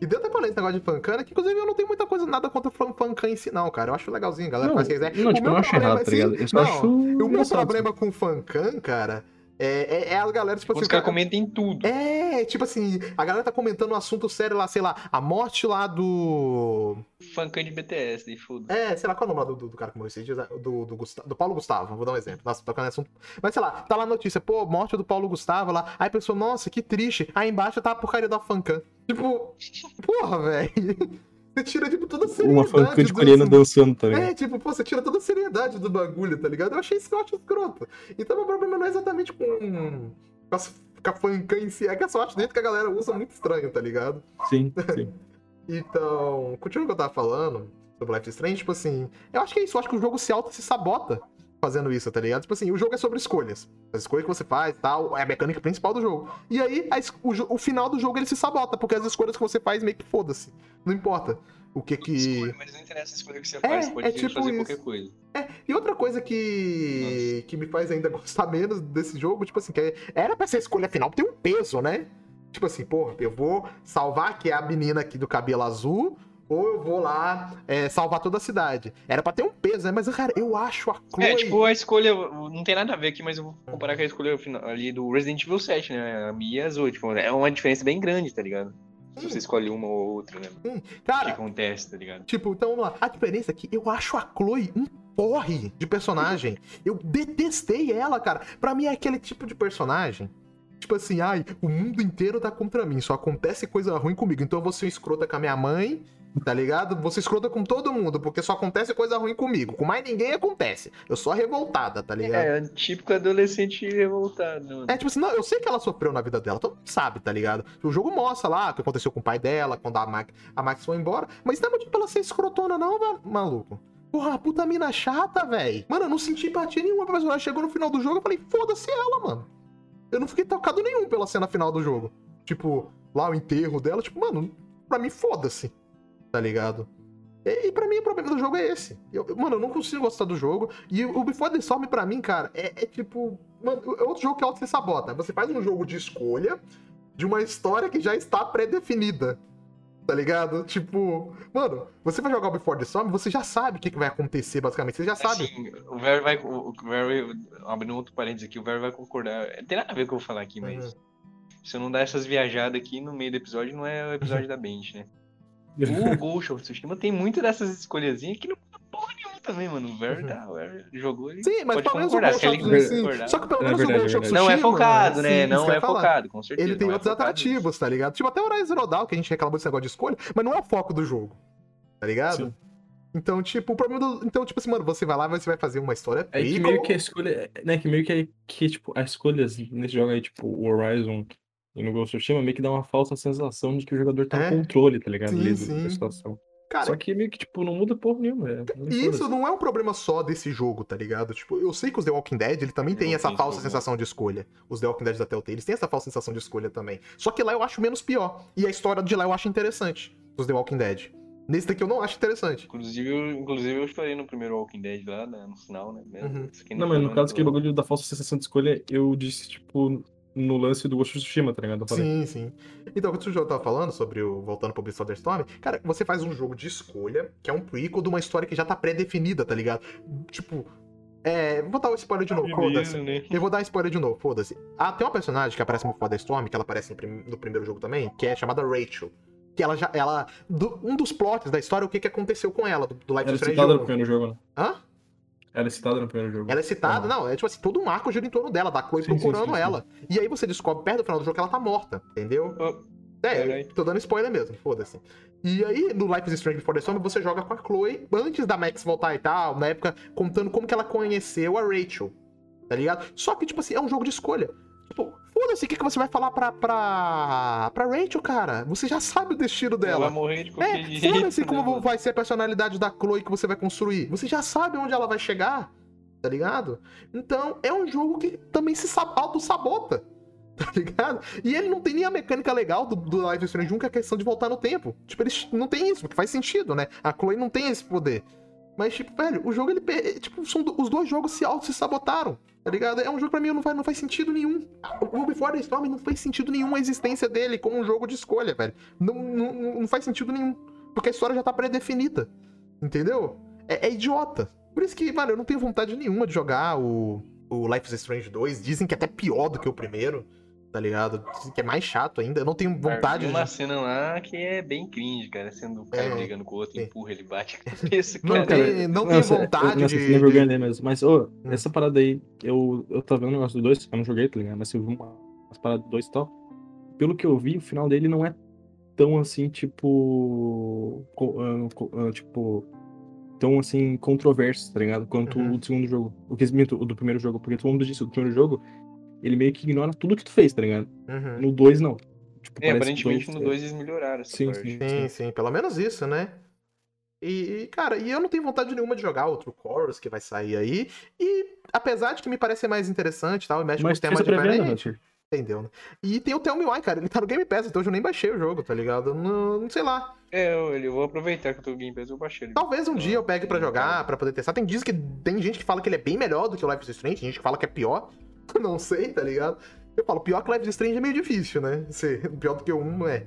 E deu até pra ler esse negócio de fancana, que inclusive eu não tenho muita coisa, nada contra fan- fancam em si, não, cara. Eu acho legalzinho, galera Não, faz o que quiser. não, O tipo, eu meu não acho problema errado, tá é- ligado? sim, Eu não, acho O meu problema com fancam, cara, é, é, é a galera, tipo assim. Os o cara- caras comentam em tudo. É, tipo assim, a galera tá comentando um assunto sério lá, sei lá, a morte lá do. Fancam de BTS, daí foda. É, sei lá, qual é o nome lá do, do, cara que morreu esses dias? Do, do, do Paulo Gustavo, vou dar um exemplo. Nossa, tocando nesse assunto. Mas sei lá, tá lá a notícia, pô, morte do Paulo Gustavo lá. Aí a pessoa, nossa, que triste. Aí embaixo tá a porcaria da fancam. Tipo, <laughs> porra, velho. Você tira, tipo, toda a seriedade. Uma fancam de do dançando, tá ligado? É, tipo, pô, você tira toda a seriedade do bagulho, tá ligado? Eu achei isso que eu acho escroto. Então, meu problema não é exatamente com, com, as, com a fancam em si, é que eu só acho dentro que a galera usa muito estranho, tá ligado? Sim, <laughs> sim. Então, continuando o que eu tava falando sobre Life Strange, tipo assim, eu acho que é isso, eu acho que o jogo se auto se sabota fazendo isso, tá ligado? Tipo assim, o jogo é sobre escolhas. As escolhas que você faz e tal, é a mecânica principal do jogo. E aí, a o, o final do jogo ele se sabota, porque as escolhas que você faz meio que foda-se. Não importa o que que. Escolha, mas não interessa a escolha que você faz, você pode é tipo fazer isso. qualquer coisa. E outra coisa que, que me faz ainda <laughs> gostar menos desse jogo, tipo assim, que é- era pra ser a escolha final ter um peso, né? Tipo assim, porra, eu vou salvar aqui a menina aqui do cabelo azul, ou eu vou lá é, salvar toda a cidade. Era pra ter um peso, né? Mas, cara, eu acho a Chloe... É, tipo, a escolha não tem nada a ver aqui, mas eu vou comparar com a escolha ali do Resident Evil 7, né? A Mia a Zoe, tipo, é uma diferença bem grande, tá ligado? Se você escolhe uma ou outra, né? O que Cara, acontece, tá ligado? Tipo, então vamos lá. A diferença é que eu acho a Chloe um porre de personagem. Eu detestei ela, cara. Pra mim é aquele tipo de personagem. Tipo assim, ai, o mundo inteiro tá contra mim, só acontece coisa ruim comigo. Então eu vou ser escrota com a minha mãe, tá ligado? Ser escrota com todo mundo, porque só acontece coisa ruim comigo. Com mais ninguém acontece. Eu sou revoltada, tá ligado? É, típico adolescente revoltado, né, mano? É, tipo assim, não, eu sei que ela sofreu na vida dela, todo mundo sabe, tá ligado? O jogo mostra lá o que aconteceu com o pai dela, quando a Max, a Max foi embora, mas não é motivo pra ela ser escrotona, não, maluco. Porra, a puta mina chata, velho. Mano, eu não senti empatia nenhuma pra personagem. Chegou no final do jogo, eu falei, foda-se ela, mano. Eu não fiquei tocado nenhum pela cena final do jogo. Tipo, lá o enterro dela, tipo, mano, pra mim, foda-se. Tá ligado? E, e pra mim, o problema do jogo é esse. Eu- mano, eu não consigo gostar do jogo. E o Before the Storm, pra mim, cara, é, é tipo. Mano, é outro jogo que auto se sabota. Você faz um jogo de escolha de uma história que já está pré-definida. Tá ligado? Tipo, mano, você vai jogar o Before the Storm, você já sabe o que, que vai acontecer, basicamente. Você já sabe. Assim, o Very vai. O o Very, abrindo outro parênteses aqui, o Very vai concordar. Não tem nada a ver com o que eu vou falar aqui, mas. Uhum. Se eu não dar essas viajadas aqui no meio do episódio, não é o episódio <laughs> da Bench, né? <laughs> O Ghost of Tsushima tem muito dessas escolhazinhas que não porra nenhuma também, mano. O Very, Uhum. tá, o jogou e Sim, mas pode pelo menos o. Ghost of Tsushima. Só que pelo É menos verdade, o Ghost é of verdade. Não é Tsushima, focado, né? sim, Não é falar. focado, com certeza. Ele tem é outros nisso. atrativos, tá ligado? Tipo, até o Horizon Zero Dawn, que a gente reclamou desse negócio de escolha, mas não é o foco do jogo. Tá ligado? Sim. Então, tipo, o problema do. Então, tipo assim, mano, você vai lá e você vai fazer uma história É que meio que a escolha. Né, que meio que, é- que tipo, as escolhas nesse jogo aí, tipo, o Horizon e no Ghost of Tsushima, meio que dá uma falsa sensação de que o jogador tá É. no controle, tá ligado? Sim, ali sim. da situação. Cara, Só que meio que, tipo, não muda porra nenhuma. É, E isso não é um problema só desse jogo, tá ligado? Tipo, eu sei que os The Walking Dead, ele também tem essa falsa sensação de escolha. Os The Walking Dead da Telltale, eles têm essa falsa sensação de escolha também. Só que lá eu acho menos pior. E a história de lá eu acho interessante, dos The Walking Dead. Nesse daqui eu não acho interessante. Inclusive, eu, inclusive, eu falei no primeiro Walking Dead lá, né, no final, né? Uhum. Não, mas no caso que o muito- bagulho da falsa sensação de escolha, eu disse, tipo, no lance do Ghost of Tsushima, tá ligado? Sim, sim. Então, o que o João tava falando sobre o. Voltando pro Beast of the Storm, cara, você faz um jogo de escolha, que é um prequel de uma história que já tá pré-definida, tá ligado? Tipo. É. Vou dar o spoiler de novo, foda-se. Né? Eu vou dar spoiler de novo, foda-se. Ah, tem uma personagem que aparece no Before the Storm, que ela aparece no, prim- no primeiro jogo também, que é chamada Rachel. Que ela já. Ela, do- um dos plots da história, o que, que aconteceu com ela, do, do Life Era is Strange citada no 1. primeiro jogo, né? Hã? Era citada no primeiro jogo. Ela é citada, Uhum. não, é tipo assim, todo um arco gira em torno dela, da Chloe Sim, procurando sim, sim. ela. E aí você descobre perto do final do jogo que ela tá morta, entendeu? Oh, É, tô dando spoiler mesmo, foda-se. E aí, no Life is Strange Before the Storm, você joga com a Chloe antes da Max voltar e tal, na época, contando como que ela conheceu a Rachel, tá ligado? Só que, tipo assim, é um jogo de escolha. Tipo, foda-se, o que, que você vai falar pra, pra, pra Rachel, cara? Você já sabe o destino ela vai dela. morrer de qualquer É, jeito. foda-se né, como mano? vai ser a personalidade da Chloe que você vai construir. Você já sabe onde ela vai chegar. tá ligado? Então, é um jogo que também se sa- auto-sabota, <laughs> tá ligado? E ele não tem nem a mecânica legal do, do Life is Strange 1, que é a questão de voltar no tempo. Tipo, eles não tem isso, porque faz sentido, né? A Chloe não tem esse poder. Mas, tipo, velho, o jogo, ele. pe- Tipo, são os dois jogos se auto-sabotaram, tá ligado? É um jogo pra mim não faz, não faz sentido nenhum. O Before the Storm não faz sentido nenhum a existência dele como um jogo de escolha, velho. Não, não, não faz sentido nenhum. Porque a história já tá pré-definida. Entendeu? É, é idiota. Por isso que, mano, eu não tenho vontade nenhuma de jogar o, o Life is Strange 2. Dizem que é até pior do que o primeiro, tá ligado? Que é mais chato ainda. Eu não tenho vontade Tem de. uma cena lá que é bem cringe, cara. Sendo o cara É, brigando com o outro, sim. empurra ele, bate a <laughs> cabeça, Não cara. tem- não tenho Nossa, vontade nossa, de- vergonha de- nem mesmo. Mas, ô, essa parada aí, eu, eu tava vendo o negócio do 2, eu não joguei, tá ligado? Mas eu vi uma, umas paradas do 2 e tal. Pelo que eu vi, o final dele não é tão assim, tipo. co- ah, co- ah, tipo. Tão assim, controverso, tá ligado? Quanto Uhum. o do segundo jogo. O que minto, o do primeiro jogo. Porque todo mundo disse, o do primeiro jogo, ele meio que ignora tudo que tu fez, tá ligado? Uhum. No 2, não. Tipo, É, aparentemente dois- no 2 eles melhoraram essa Sim, sim. Sim, sim, pelo menos isso, né? E, e, cara, e eu não tenho vontade nenhuma de jogar outro Chorus que vai sair aí. E apesar de que me parece ser mais interessante e tal, e mexe com Mas os temas fez a pré-venda, diferentes. Hunter. Entendeu, né? E tem o Tell Me Why, cara. Ele tá no Game Pass, então eu nem baixei o jogo, tá ligado? Não, não sei lá. É, eu, eu vou aproveitar que eu tô Game Pass, eu baixei ele. Talvez um dia eu pegue pra jogar, pra poder testar. Tem diz que tem gente que fala que ele é bem melhor do que o Life is Strange, tem gente que fala que é pior. <laughs> Não sei, tá ligado? Eu falo, pior que Life is Strange é meio difícil, né? Ser pior do que o 1 não é.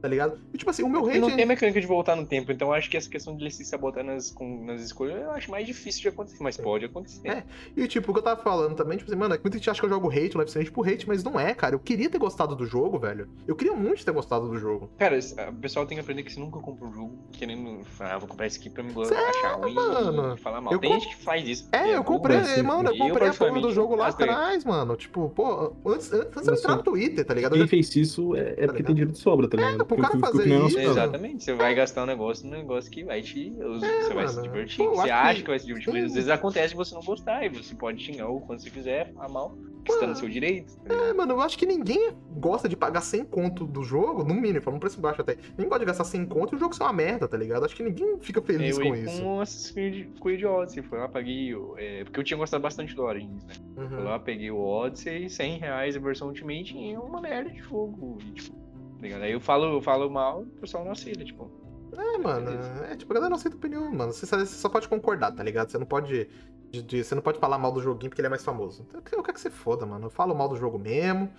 Tá ligado? E tipo assim, o meu hate. não tem mecânica de voltar no tempo, então eu acho que essa questão de ele se sabotar nas, com- nas escolhas eu acho mais difícil de acontecer, mas pode acontecer. É. E tipo, o que eu tava falando também, tipo assim, mano, muita gente acha que eu jogo hate, is Strange por hate, mas não é, cara. Eu queria ter gostado do jogo, velho. Eu queria muito ter gostado do jogo. Cara, o pessoal tem que aprender que você nunca compra um jogo querendo. Ah, vou comprar esse aqui pra me Sério, achar ruim mano? e falar mal. Eu tem comp- gente que faz isso. É, eu comprei, assim, mano, eu eu, comprei a porra do jogo lá atrás, mano. Tipo, pô, antes, antes de Olha entrar no Twitter, tá ligado? Eu Quem já- fez isso é, é porque ligado? tem dinheiro de sobra, tá ligado? Pro cara fazer isso-. Exatamente, você vai gastar um negócio num negócio que vai te. você vai se mano. divertir. Pô, você acha que- que... vai se divertir, mas às vezes acontece de você não gostar e você pode xingar ou quando você quiser, falar mal, que você tá no seu direito. tá? É, mano, eu acho que ninguém gosta de pagar 100 conto do jogo, no mínimo, falando um preço baixo até. Ninguém gosta de gastar 100 conto e o jogo ser uma merda, tá ligado? Acho que ninguém fica feliz eu com ia isso. com Assassin's Creed o Odyssey, foi lá, paguei, o- é, porque eu tinha gostado bastante do Origins, né? Fui Uhum. lá, peguei o Odyssey, 100 reais a versão Ultimate e é uma merda de jogo. E, tipo, tá ligado? Aí eu falo, eu falo mal, o pessoal não aceita, tipo. É, mano, é tipo, a galera não aceita opinião, mano. Você só, você só pode concordar, tá ligado? Você não pode. de- de- você não pode falar mal do joguinho porque ele é mais famoso. Então, eu quero que você foda, mano. Eu falo mal do jogo mesmo.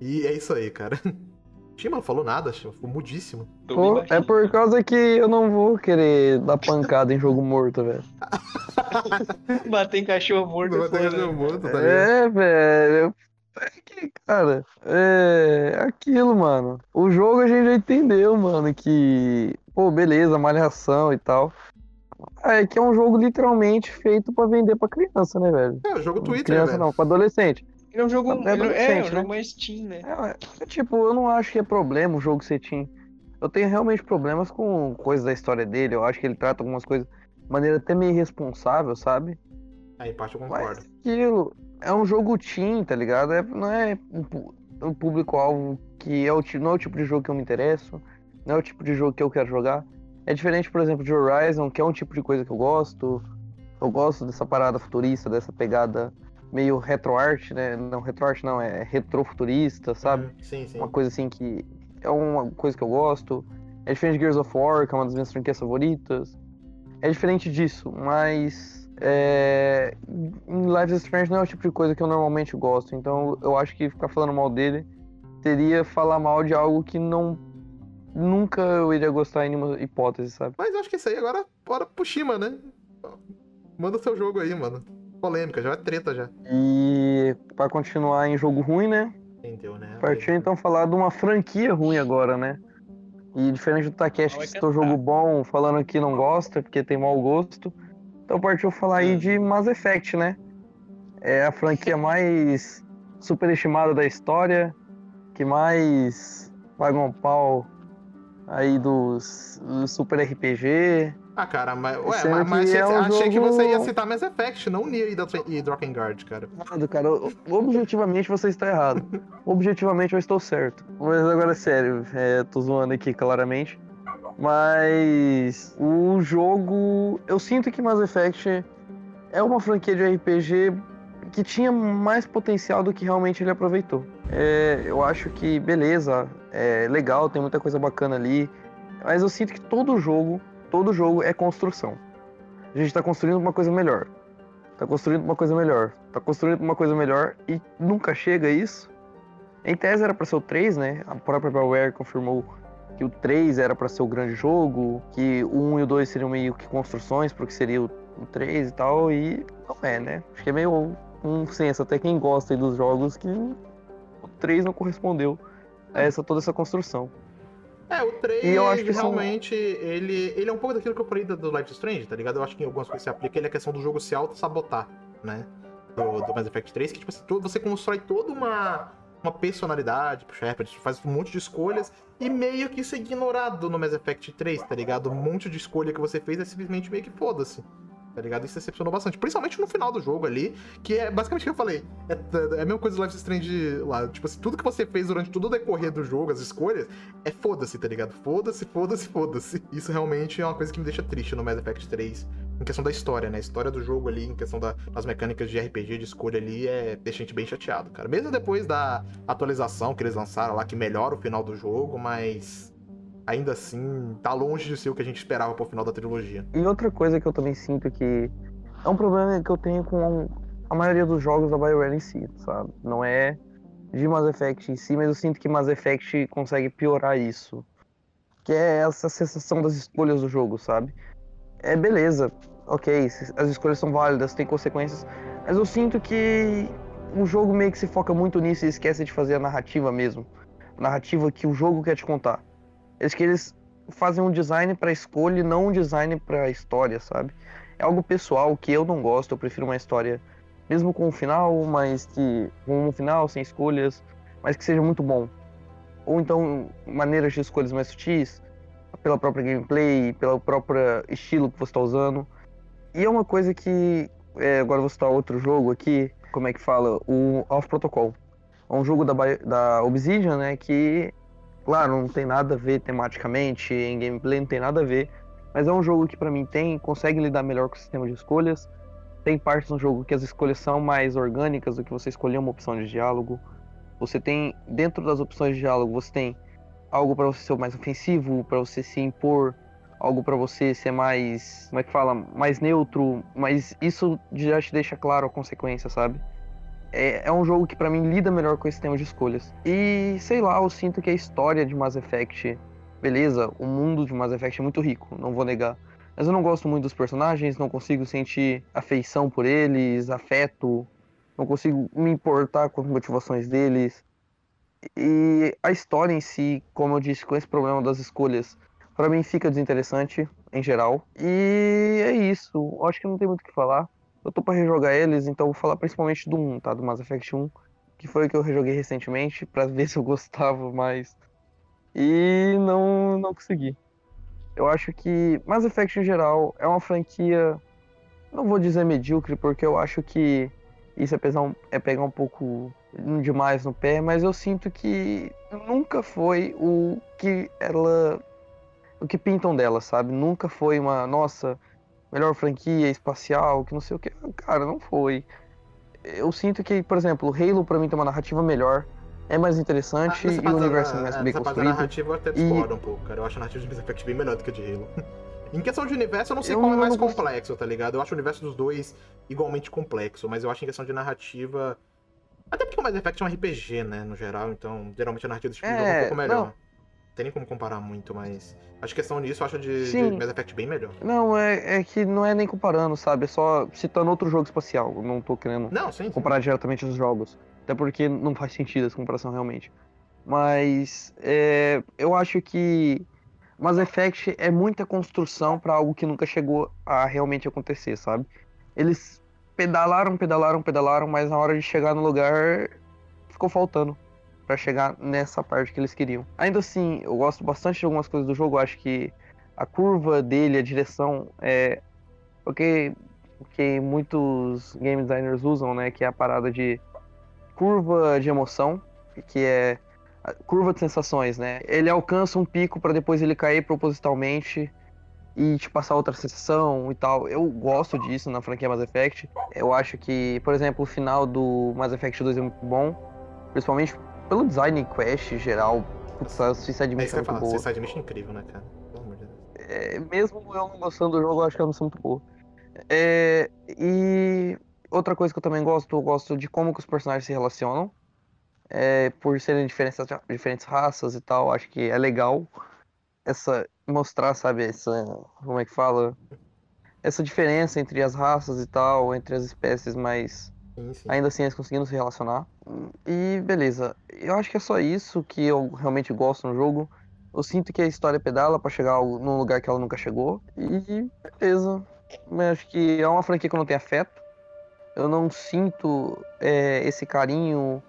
E é isso aí, cara. <laughs> Shima não falou nada, Shima. Ficou mudíssimo. Pô, é por causa que eu não vou querer dar pancada em jogo morto, velho. <laughs> Bater em cachorro morto é vai ter foda, jogo né? morto, tá ligado? É, velho. É que, cara, é aquilo, mano. O jogo a gente já entendeu, mano, que, pô, beleza, malhação e tal. É que é um jogo literalmente feito pra vender pra criança, né, velho? É, o jogo Twitter, criança velho. não, pra adolescente. Ele é um jogo. É É, é, um adolescente, jogo né? mais teen, né? É, é tipo, eu não acho que é problema o jogo ser teen. Eu tenho realmente problemas com coisas da história dele. Eu acho que ele trata algumas coisas de maneira até meio irresponsável, sabe? Aí, em parte eu Mas concordo. aquilo é um jogo teen, tá ligado? É- não é um, um público-alvo que é o, não é o tipo de jogo que eu me interesso, não é o tipo de jogo que eu quero jogar. É diferente, por exemplo, de Horizon, que é um tipo de coisa que eu gosto. Eu gosto dessa parada futurista, dessa pegada meio retroarte, né? Não, retroarte não, é retrofuturista, sabe? Uhum, Sim, sim. Uma coisa assim que é uma coisa que eu gosto. É diferente de Gears of War, que é uma das minhas franquias favoritas. É diferente disso, mas é, em Life is Strange não é o tipo de coisa que eu normalmente gosto. Então eu acho que ficar falando mal dele seria falar mal de algo que não nunca eu iria gostar em nenhuma hipótese, sabe? Mas eu acho que isso aí agora bora pro Shima, né? Manda seu jogo aí, mano. Polêmica, já é treta já. E pra continuar em jogo ruim, né? Entendeu, né? Partiu então falar de uma franquia ruim agora, né? E diferente do Takeshi que citou jogo bom, falando que não gosta, porque tem mau gosto. Então partiu falar aí de Mass Effect, né? É a franquia mais superestimada da história, que mais paga um pau aí dos, dos Super RPG. Ah, cara, mas, ué, mas, mas achei, é um achei que você ia citar Mass Effect, não Nier e, e Drakengard, cara. Errado, cara. Objetivamente você está errado. <laughs> Objetivamente eu estou certo. Mas agora, sério, é, tô zoando aqui claramente. Mas o jogo. Eu sinto que Mass Effect é uma franquia de RPG que tinha mais potencial do que realmente ele aproveitou. É, eu acho que, beleza, é legal, tem muita coisa bacana ali, mas eu sinto que todo jogo, todo jogo é construção. A gente tá construindo uma coisa melhor. Tá construindo uma coisa melhor. Tá construindo uma coisa melhor e nunca chega a isso. Em tese era para ser o 3, né? A própria BioWare confirmou que o 3 era para ser o grande jogo, que o 1 e o 2 seriam meio que construções porque seria o, o 3 e tal, e não é, né? Acho que é meio um senso, até quem gosta aí dos jogos, que o 3 não correspondeu a essa, toda essa construção. É, o 3 E eu acho que são- realmente, ele, ele é um pouco daquilo que eu falei do, do Life Strange, tá ligado? Eu acho que em algumas coisas se aplica, ele é a questão do jogo se auto-sabotar, né? Do, do Mass Effect 3, que tipo assim, você constrói toda uma, uma personalidade pro Shepard, faz um monte de escolhas, e meio que isso é ignorado no Mass Effect 3, tá ligado? Um monte de escolha que você fez é simplesmente meio que foda-se. Tá ligado? Isso decepcionou bastante. Principalmente no final do jogo ali, que é basicamente o que eu falei. É, é a mesma coisa do Life Strange lá. Tipo assim, tudo que você fez durante todo o decorrer do jogo, as escolhas, é foda-se, tá ligado? Foda-se, foda-se, foda-se. Isso realmente é uma coisa que me deixa triste no Mass Effect 3. Em questão da história, né? A história do jogo ali, em questão da- das mecânicas de RPG, de escolha ali, é deixa a gente bem chateado, cara. Mesmo depois da atualização que eles lançaram lá, que melhora o final do jogo, mas ainda assim, tá longe de ser o que a gente esperava pro final da trilogia. E outra coisa que eu também sinto que é um problema que eu tenho com a maioria dos jogos da BioWare em si, sabe? Não é de Mass Effect em si, mas eu sinto que Mass Effect consegue piorar isso. Que é essa sensação das escolhas do jogo, sabe? É beleza, ok, as escolhas são válidas, tem consequências, mas eu sinto que o jogo meio que se foca muito nisso e esquece de fazer a narrativa mesmo. A narrativa que o jogo quer te contar. Eles que eles fazem um design pra escolha e não um design pra história, sabe? É algo pessoal que eu não gosto, eu prefiro uma história mesmo com um final, mas que com um final sem escolhas, mas que seja muito bom. Ou então maneiras de escolhas mais sutis, pela própria gameplay, pelo próprio estilo que você está usando. E é uma coisa que é, agora vou citar outro jogo aqui, como é que fala, o Off Protocol. É um jogo da, da Obsidian, né, que Claro, não tem nada a ver tematicamente, em gameplay não tem nada a ver, mas é um jogo que pra mim tem, consegue lidar melhor com o sistema de escolhas. Tem partes no jogo que as escolhas são mais orgânicas do que você escolher uma opção de diálogo. Você tem, dentro das opções de diálogo, você tem algo pra você ser mais ofensivo, pra você se impor, algo pra você ser mais, como é que fala, mais neutro, mas isso já te deixa claro a consequência, sabe? É, é um jogo que pra mim lida melhor com esse tema de escolhas. E sei lá, eu sinto que a história de Mass Effect, beleza, o mundo de Mass Effect é muito rico, não vou negar. Mas eu não gosto muito dos personagens, não consigo sentir afeição por eles, afeto, não consigo me importar com as motivações deles. E a história em si, como eu disse, com esse problema das escolhas, pra mim fica desinteressante em geral. E é isso, acho que não tem muito o que falar. Eu tô pra rejogar eles, então vou falar principalmente do 1, tá? Do Mass Effect 1, que foi o que eu rejoguei recentemente, pra ver <laughs> se eu gostava mais. E não, não consegui. Eu acho que Mass Effect em geral é uma franquia, não vou dizer medíocre, porque eu acho que isso é, pesar um- é pegar um pouco demais no pé, mas eu sinto que nunca foi o que ela. o que pintam dela, sabe? Nunca foi uma, nossa, melhor franquia espacial, que não sei o que. Cara, não foi. Eu sinto que, por exemplo, Halo pra mim tem uma narrativa melhor, é mais interessante nessa e o universo é mais é, bem construído. narrativa eu até E- discordo um pouco, cara. Eu acho a narrativa de Mass Effect bem melhor do que a de Halo. <laughs> em questão de universo, eu não sei Eu qual é não mais gosto- complexo, tá ligado? Eu acho o universo dos dois igualmente complexo, mas eu acho em questão de narrativa. Até porque o Mass Effect é um RPG, né, no geral, então geralmente a narrativa jogo é um É, pouco melhor. não. Tem nem como comparar muito, mas. Acho que questão nisso, eu acho de, Sim. de Mass Effect bem melhor. Não, é, é que não é nem comparando, sabe? É só citando outro jogo espacial. Não tô querendo Não, sim. sim. comparar diretamente os jogos. Até porque não faz sentido essa comparação realmente. Mas é, eu acho que Mass Effect é muita construção pra algo que nunca chegou a realmente acontecer, sabe? Eles pedalaram, pedalaram, pedalaram, mas na hora de chegar no lugar ficou faltando pra chegar nessa parte que eles queriam. Ainda assim, eu gosto bastante de algumas coisas do jogo. Acho que a curva dele, a direção é o que, o que muitos game designers usam, né? Que é a parada de curva de emoção, que é curva de sensações, né? Ele alcança um pico para depois ele cair propositalmente. e te passar outra sensação e tal. Eu gosto disso na franquia Mass Effect. Eu acho que, por exemplo, o final do Mass Effect 2 é muito bom, principalmente pelo design e quest geral. Putz, a Suicide É Mission é muito boa. Suicide Mission é incrível, né, cara? Pelo amor de Deus. É, mesmo eu não gostando do jogo, eu acho que é uma missão muito boa. É, e outra coisa que eu também gosto, eu gosto de como que os personagens se relacionam. É, por serem diferentes, diferentes raças e tal, acho que é legal essa mostrar, sabe, essa, como é que fala? Essa diferença entre as raças e tal, entre as espécies, mas Sim, sim. ainda assim eles conseguindo se relacionar. E beleza, eu acho que é só isso que eu realmente gosto no jogo. Eu sinto que a história pedala pra chegar num lugar que ela nunca chegou. E beleza. Mas acho que é uma franquia que eu não tenho afeto. Eu não sinto é, esse carinho.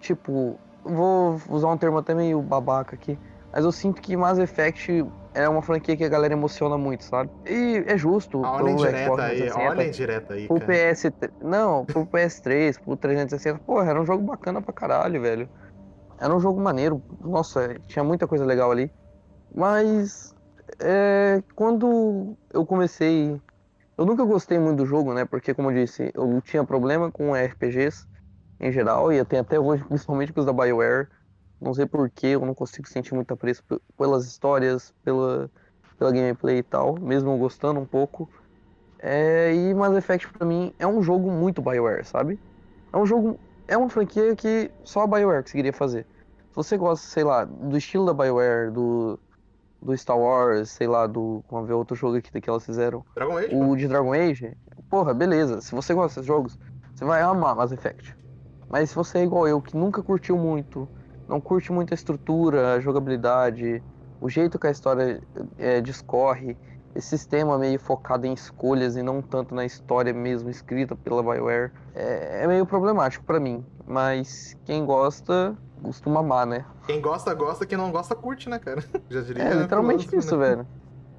Tipo, vou usar um termo até meio babaca aqui. Mas eu sinto que Mass Effect é uma franquia que a galera emociona muito, sabe? E é justo. Olha indireta aí, 360, olha indireta aí, Pro cara. PS. Não, pro PS3, pro 360. Porra, era um jogo bacana pra caralho, velho. Era um jogo maneiro. Nossa, tinha muita coisa legal ali. Mas. É, quando eu comecei. Eu nunca gostei muito do jogo, né? Porque, como eu disse, eu tinha problema com RPGs em geral. E eu tenho até hoje, principalmente com os da BioWare. Não sei porquê, eu não consigo sentir muito apreço pelas histórias, pela, pela gameplay e tal. Mesmo gostando um pouco. É, e Mass Effect pra mim é um jogo muito BioWare, sabe? É um jogo, é uma franquia que só a BioWare conseguiria fazer. Se você gosta, sei lá, do estilo da BioWare, do, do Star Wars, sei lá, do, vamos ver outro jogo aqui que elas fizeram, Dragon Age? o de Dragon Age, porra, beleza. Se você gosta desses jogos, você vai amar Mass Effect. Mas se você é igual eu, que nunca curtiu muito, não curte muito a estrutura, a jogabilidade, o jeito que a história é, discorre, esse sistema meio focado em escolhas e não tanto na história mesmo escrita pela BioWare, é, é meio problemático pra mim. Mas quem gosta, costuma amar, né? Quem gosta, gosta. Quem não gosta, curte, né, cara? <laughs> Já diria É literalmente isso, né? velho.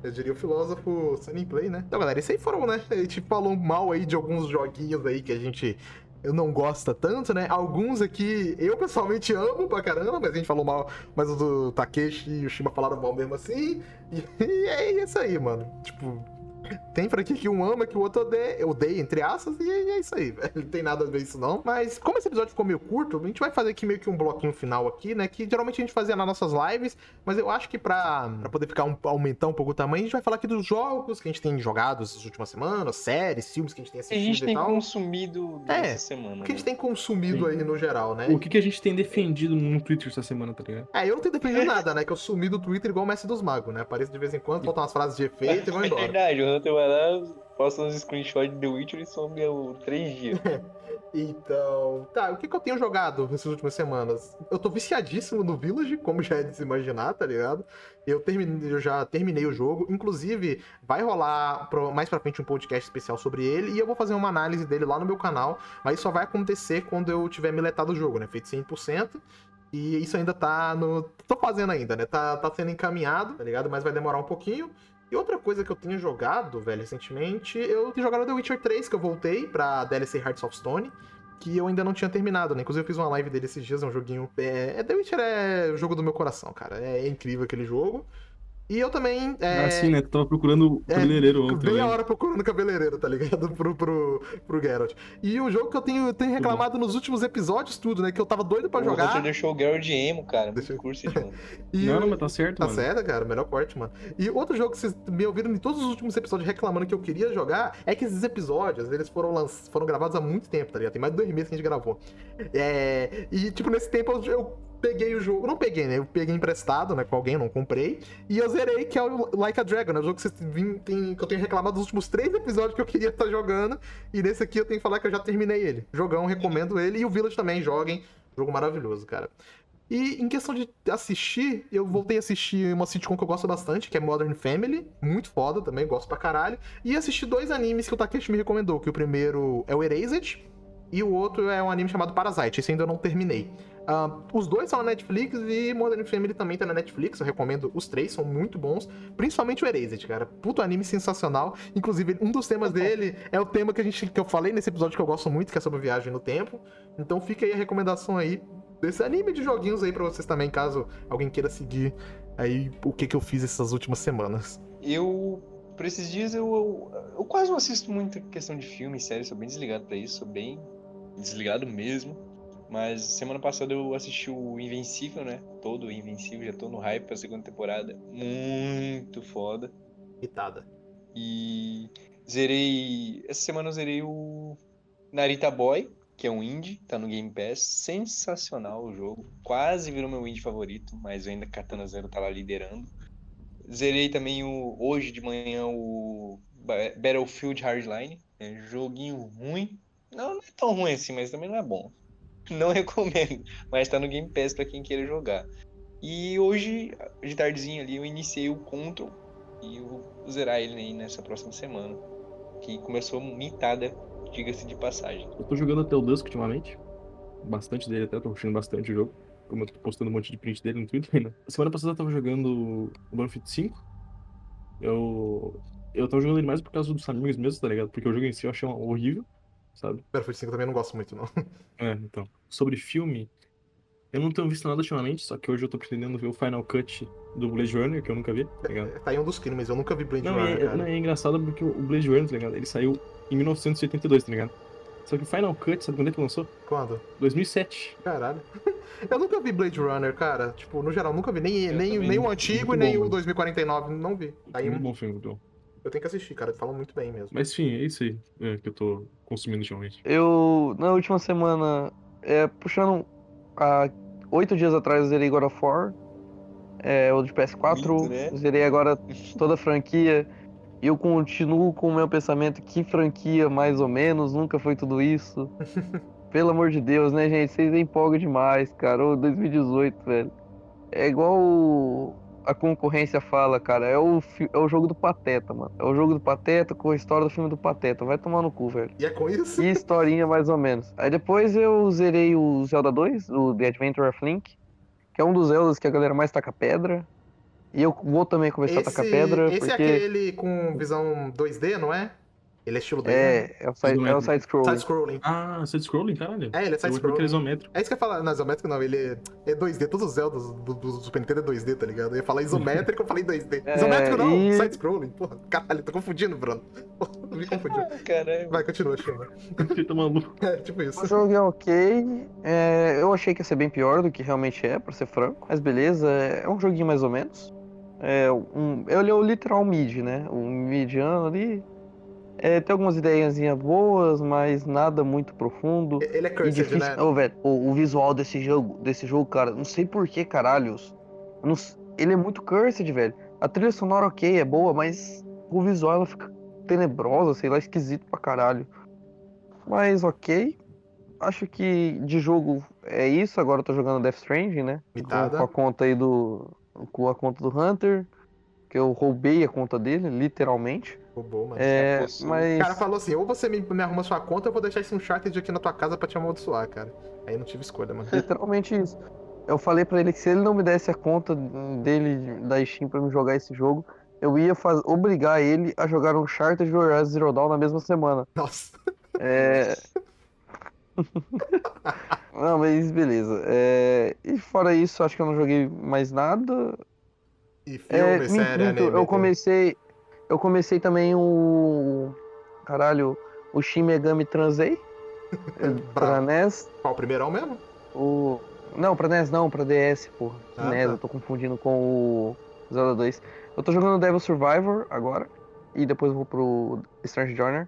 Eu diria o filósofo Sunny Play, né? Então, galera, isso aí foram, né? A gente falou mal aí de alguns joguinhos aí que a gente eu não gosta tanto, né? Alguns aqui eu pessoalmente amo pra caramba, mas a gente falou mal, mas o do Takeshi e o Shima falaram mal mesmo assim. E, e <laughs> é isso aí, mano. Tipo, tem franquia que um ama, que o outro odeia, odeia entre aspas, e é isso aí, <laughs> velho. Não tem nada a ver isso não. Mas como esse episódio ficou meio curto, a gente vai fazer aqui meio que um bloquinho final aqui, né? Que geralmente a gente fazia nas nossas lives, mas eu acho que pra, pra poder ficar um, aumentar um pouco o tamanho, a gente vai falar aqui dos jogos que a gente tem jogado essas últimas semanas, séries, filmes que a gente tem A assistido gente e tem tal. consumido É, nessa semana. O que a gente né? tem consumido Sim. aí no geral, né? O que, que a gente tem defendido no Twitter essa semana, tá ligado? É, eu não tenho defendido nada, né? Que eu sumi do Twitter igual o Mestre dos Magos, né? Apareço de vez em quando, botam umas frases de efeito e vou <laughs> É embora. verdade, o Hunter vai lá, posta uns screenshots de The Witcher e some o três dias. <laughs> Então, tá, o que, que eu tenho jogado nessas últimas semanas? Eu tô viciadíssimo no Village, como já é de se imaginar, tá ligado? Eu, terminei, eu já terminei o jogo, inclusive vai rolar mais pra frente um podcast especial sobre ele e eu vou fazer uma análise dele lá no meu canal, mas isso só vai acontecer quando eu tiver miletado o jogo, né? Feito 100%. E isso ainda tá no. Tô fazendo ainda, né? Tá, tá sendo encaminhado, tá ligado? Mas vai demorar um pouquinho. E outra coisa que eu tenho jogado, velho, recentemente, eu tenho jogado The Witcher 3, que eu voltei pra DLC Hearts of Stone, que eu ainda não tinha terminado, né? Inclusive eu fiz uma live dele esses dias, é um joguinho. É, é The Witcher é o jogo do meu coração, cara. É, incrível aquele jogo. E eu também. É, Ah, sim, né? Tu tava procurando o É, cabeleireiro ontem, Meia né? hora procurando cabeleireiro, tá ligado? <laughs> Pro, pro, pro Geralt. E o jogo que eu tenho, tenho reclamado nos últimos episódios, tudo, né? Que eu tava doido pra O jogar. deixou o Geralt de emo, cara. Deixa eu- curso de mano. <laughs> E Não, o- não, mas tá certo, Tá mano. certo, cara, melhor corte, mano. E outro jogo que vocês me ouviram em todos os últimos episódios reclamando que eu queria jogar é que esses episódios, eles foram, lanç... foram gravados há muito tempo, tá ligado? Tem mais de dois meses que a gente gravou. É... E, tipo, nesse tempo eu, eu peguei o jogo. Não peguei, né? Eu peguei emprestado, né? Com alguém, não comprei. E eu zerei, que é o Like a Dragon, né? O jogo que, vocês tem, que eu tenho reclamado dos últimos três episódios que eu queria estar jogando. E nesse aqui eu tenho que falar que eu já terminei ele. Jogão, recomendo ele. E o Village também, joguem. Jogo maravilhoso, cara. E em questão de assistir, eu voltei a assistir uma sitcom que eu gosto bastante, que é Modern Family. Muito foda também, gosto pra caralho. E assisti dois animes que o Takeshi me recomendou, que o primeiro é o Erased, e o outro é um anime chamado Parasite. Esse ainda eu não terminei. Ah, os dois são na Netflix e Modern Family também tá na Netflix. Eu recomendo os três, são muito bons. Principalmente o Erased, cara. Puto anime sensacional. Inclusive, um dos temas dele é o tema que, a gente, que eu falei nesse episódio que eu gosto muito, que é sobre viagem no tempo. Então fica aí a recomendação aí desse anime de joguinhos aí pra vocês também, caso alguém queira seguir aí o que, que eu fiz essas últimas semanas. Eu, por esses dias, eu, eu, eu quase não assisto muita questão de filme série, sou bem desligado pra isso, sou bem desligado mesmo. Mas semana passada eu assisti o Invencível, né? Todo o Invencível, já tô no hype pra segunda temporada. Muito foda. Irritada. E zerei. Essa semana eu zerei o Narita Boy, que é um indie, tá no Game Pass. Sensacional o jogo. Quase virou meu indie favorito, mas ainda Katana Zero tá lá liderando. Zerei também o hoje de manhã o Ba- Battlefield Hardline. É um joguinho ruim. Não, não é tão ruim assim, mas também não é bom. <laughs> Não recomendo. Mas tá no Game Pass pra quem queira jogar. E hoje, de tardezinha ali, eu iniciei o Control. E eu vou zerar ele aí nessa próxima semana. Que começou mitada, diga-se de passagem. Eu tô jogando até o Dusk ultimamente. Bastante dele até, tô curtindo bastante o jogo. Como eu tô postando um monte de print dele no Twitter, né? <laughs> Semana passada eu tava jogando o Banfield 5. Eu. Eu tava jogando ele mais por causa dos amigos mesmo, tá ligado? Porque o jogo em si eu achei horrível, sabe? Battlefield 5 eu também não gosto muito, não. <laughs> É, então. Sobre filme, eu não tenho visto nada ultimamente, só que hoje eu tô pretendendo ver o Final Cut do Blade Runner, que eu nunca vi, tá ligado? Tá aí um dos crimes, mas eu nunca vi Blade Não, Runner, é, cara. não, é engraçado porque o Blade Runner, tá ligado? Ele saiu em 1982, tá ligado? Só que o Final Cut, sabe quando é que lançou? Quando? 2007. Caralho. <laughs> Eu nunca vi Blade Runner, cara. Tipo, no geral, nunca vi. Nem, Eu nem, nem o antigo e nem bom, o mano. 2049. Não vi. Tá Aí Muito bom filme, bom. eu tenho que assistir, cara. Falam muito bem mesmo. Mas enfim, é isso aí é, que eu tô consumindo ultimamente. Eu, na última semana, é, puxando há oito dias atrás, eu zerei God of War, é, o de PS4, Muito, né? zerei agora toda a franquia, e eu continuo com o meu pensamento, que franquia, mais ou menos, nunca foi tudo isso. <laughs> Pelo amor de Deus, né, gente? Vocês empolgam demais, cara. Ô, 2018, velho. É igual o- a concorrência fala, cara. É o, é o jogo do Pateta, mano. É o jogo do Pateta com a história do filme do Pateta. Vai tomar no cu, velho. E é com isso? E historinha mais ou menos. Aí depois eu zerei o Zelda 2, o The Adventure of Link, que é um dos Zeldas que a galera mais taca pedra. E eu vou também começar a tacar pedra, esse porque é aquele com visão 2D, não é? Ele é estilo 2D? é, é o side, é o. Side-scrolling. Ah, side-scrolling, caralho. É, ele é side-scrolling. isométrico. É isso que eu ia falar. Não, isométrico não, ele é, é 2D. Todos os Zeldas do, do Super Nintendo é 2D, tá ligado? Eu ia falar isométrico, eu falei 2D. <laughs> É, isométrico não, e- side-scrolling. Porra, caralho, tô confundindo, Bruno. <laughs> Me confundiu. Caramba. Vai, continua, chama. <laughs> Você tá maluco. É, tipo isso. O jogo é ok. é, eu achei que ia ser bem pior do que realmente é, pra ser franco. Mas beleza, é um joguinho mais ou menos. É um, ele é o literal mid, né? O mediano ali. É, tem algumas ideiazinhas boas, mas nada muito profundo. Ele é cursed, difícil. né? Ô, velho, o, o visual desse jogo, desse jogo, cara, não sei por que caralhos. Não ele é muito cursed, velho. A trilha sonora ok, é boa, mas o visual ela fica tenebrosa, sei lá, esquisito pra caralho. Mas ok. Acho que de jogo é isso. Agora eu tô jogando Death Stranding, né? Mitada. com a conta aí do. Com a conta do Hunter. Que eu roubei a conta dele, literalmente. Mano. É, apossou. O mas. cara falou assim: ou você me, me arruma sua conta, ou eu vou deixar esse Uncharted aqui na tua casa pra te amaldiçoar, cara. Aí não tive escolha, mano. Literalmente isso. Eu falei pra ele que se ele não me desse a conta dele da Steam pra me jogar esse jogo, eu ia faz... obrigar ele a jogar um Uncharted Horizon Zero Dawn na mesma semana. Nossa. É. <laughs> não, mas beleza. É, E fora isso, acho que eu não joguei mais nada. E É, filme, minto, série, minto, anime. eu comecei. Eu comecei também o. Caralho, o Shin Megami Transei. <laughs> pra. NES. Qual, o primeirão mesmo? O. Não, pra NES não, pra DS, porra. Ah, NES, tá. eu tô confundindo com o Zelda 2. Eu tô jogando Devil Survivor agora. E depois eu vou pro Strange Joiner.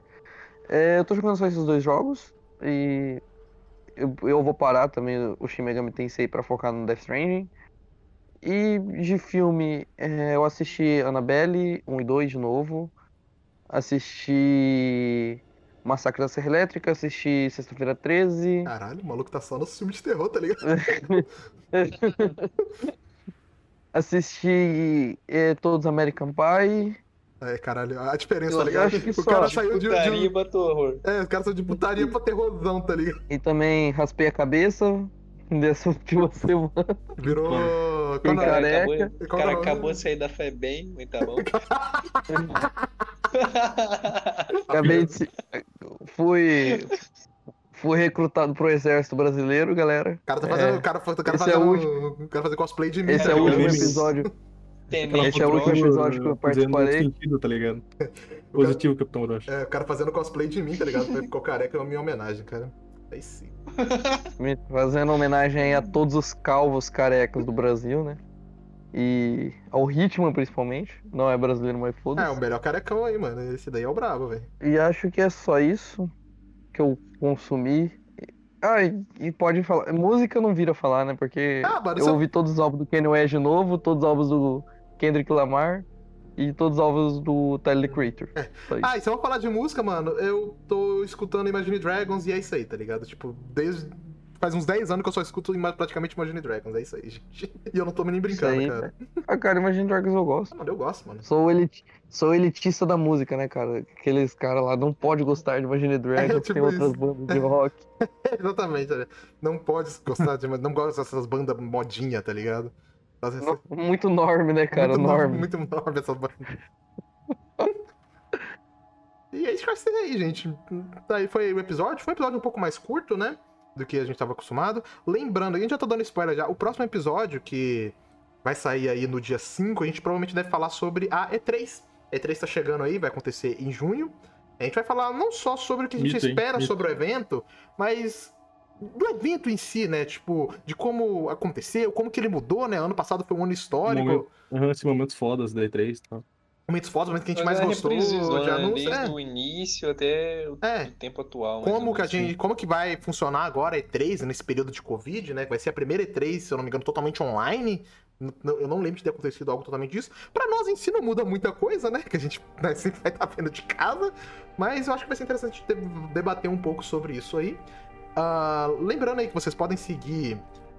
É, eu tô jogando só esses dois jogos. E eu, eu vou parar também o Shin Megami Tensei pra focar no Death Stranding. E de filme, é, eu assisti Annabelle 1 e 2 de novo. Assisti Massacre da Serra Elétrica, assisti Sexta-feira 13. Caralho, o maluco tá só no filme de terror, tá ligado? <laughs> Assisti é, todos American Pie. É, caralho, a diferença, Eu tá ligado? acho que o só. cara saiu de, Putaria de. pra horror. É, os caras são de putaria pra terrorzão, tá ligado? E também raspei a cabeça <laughs> dessa última semana. Virou. Cara- cara Careca. acabou, o cara é o acabou nome? de sair da fé <laughs> bem, mas tá bom. Acabei de. Fui. Fui recrutado pro exército brasileiro, galera. O cara tá fazendo. É. O cara, foi- o cara Esse é fazendo. o o cara fazer cosplay de mim, Esse tá é o último episódio. Tenente Esse é o último episódio que eu Fazendo participarei. sentido, tá ligado? <laughs> Positivo, Capitão Brocha. É, o cara fazendo cosplay de mim, tá ligado? Ficou careca é a minha homenagem, cara. Aí sim. <laughs> Fazendo homenagem aí a todos os calvos carecas do Brasil, né? E ao Hitman, principalmente. Não é brasileiro, mas É, o foda-se. melhor carecão aí, mano. Esse daí é o brabo, velho. E acho que é só isso que eu consumi. Ah, e, e pode falar. Música não vira falar, né? Porque Ah, eu é- ouvi todos os álbuns do Kanye West novo, todos os álbuns do Kendrick Lamar e todos os álbuns do Tyler the Creator. Isso. Ah, e se eu falar de música, mano, eu tô escutando Imagine Dragons e é isso aí, tá ligado? Tipo, desde. Faz uns 10 anos que eu só escuto praticamente Imagine Dragons, é isso aí, <laughs> gente. E eu não tô nem brincando, aí, cara. Ah, cara, Imagine Dragons eu gosto. Ah, Mano, eu gosto, mano. Sou, elit... Sou elitista da música, né, cara? Aqueles caras lá não pode gostar de Imagine Dragons, tipo tem outras bandas de <laughs> rock. Exatamente, né? Não pode gostar de. Não gosta dessas bandas modinha, tá ligado? Essa- No- Muito norme, né, cara? muito norme. enorme, muito enorme essas bandas. <laughs> e é isso que vai ser aí, gente. Daí foi o episódio. Foi um episódio um pouco mais curto, né? Do que a gente tava acostumado. Lembrando, a gente já tá dando spoiler já. O próximo episódio, que vai sair aí no dia 5, a gente provavelmente deve falar sobre a E3. A E3 tá chegando aí, vai acontecer em junho. A gente vai falar não só sobre o que a gente Mito, hein? espera Mito. sobre o evento, mas do evento em si, né? Tipo, de como aconteceu, como que ele mudou, né? Ano passado foi um ano histórico. Momento- Aham, esses momentos fodas da E3 e tal. momentos fodas, momentos que a gente mais Mas é gostou de né? anúncio. Desde É, o início até o é. tempo atual. Como que a gente, como que vai funcionar agora a E3 nesse período de Covid, né? Vai ser a primeira E3, se eu não me engano, totalmente online. Eu não lembro de ter acontecido algo totalmente disso. Pra nós em si não muda muita coisa, né? Que a gente né, sempre vai estar vendo de casa. Mas eu acho que vai ser interessante de- debater um pouco sobre isso aí. Ah, lembrando aí que vocês podem seguir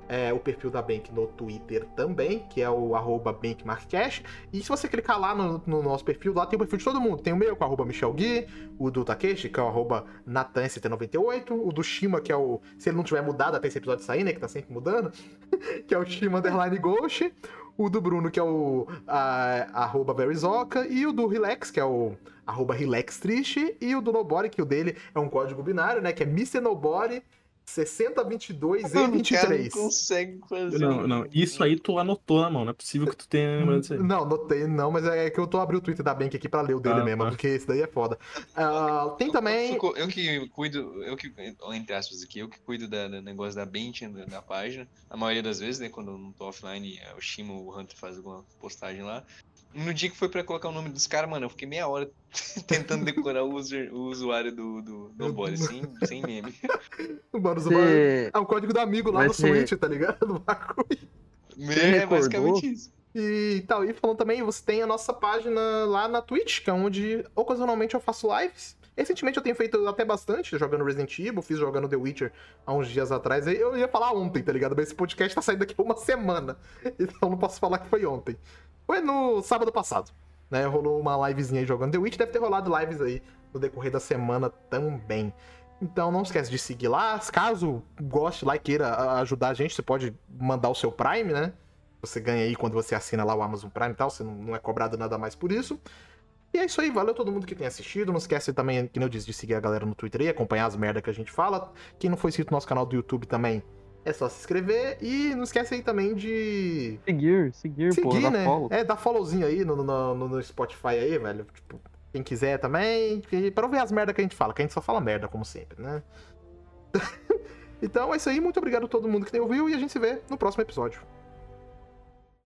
é, o perfil da Bank no Twitter também, que é o arroba BankMarkCash. E se você clicar lá no, no nosso perfil, lá tem o perfil de todo mundo. Tem o meu, com o arroba Michel Gui, o do Takeshi, que é o arroba NatanST98, o do Shima, que é o. Se ele não tiver mudado até esse episódio sair, né? Que tá sempre mudando, <laughs> que é o Shima Underline Ghost. O do Bruno, que é o arroba Verizoka, e o do Relax, que é o arroba Relax Triste, e o do Nobody, que o dele é um código binário, né? Que é Mr. Nobody 6022 e O cara não 23. consegue fazer. Não, não. Isso aí tu anotou na mão. Não é possível que tu tenha lembrado disso aí. Não, notei não, mas é que eu tô abrindo o Twitter da Bank aqui pra ler o dele Ah, mesmo, tá. porque esse daí é foda. Ah, tem também. Eu que cuido, eu que, entre aspas aqui, eu que cuido da, do negócio da bench da, da página. A maioria das vezes, né, quando eu não tô offline, é o Shimo, o Hunter faz alguma postagem lá. No dia que foi pra colocar o nome dos caras, mano, eu fiquei meia hora <laughs> tentando decorar o, user- o usuário do, do, do body, <laughs> sem, sem meme. Mano, Você, É um código do amigo lá Vai no ser- Switch, tá ligado? <laughs> O bagulho. É basicamente isso. E tal, e falando também, você tem a nossa página lá na Twitch, que é onde ocasionalmente eu faço lives. Recentemente eu tenho feito até bastante, jogando Resident Evil, fiz jogando The Witcher há uns dias atrás. Eu ia falar ontem, tá ligado? Mas esse podcast tá saindo daqui a uma semana. Então não posso falar que foi ontem. Foi no sábado passado, né? Rolou uma livezinha aí jogando The Witch, deve ter rolado lives aí no decorrer da semana também. Então não esquece de seguir lá. Caso goste lá e queira ajudar a gente, você pode mandar o seu Prime, né? Você ganha aí quando você assina lá o Amazon Prime e tal, você não, é cobrado nada mais por isso. E é isso aí, valeu todo mundo que tem assistido. Não esquece também, que eu disse, de seguir a galera no Twitter e acompanhar as merdas que a gente fala. Quem não for inscrito no nosso canal do YouTube também, é só se inscrever. E não esquece aí também de seguir, seguir, pô, seguir, dá né? follow. É, dá followzinho aí no, no, no- Spotify aí, velho. Tipo, quem quiser também. Pra ver as merdas que a gente fala, que a gente só fala merda, como sempre, né? <laughs> então é isso aí, muito obrigado a todo mundo que ouviu e a gente se vê no próximo episódio.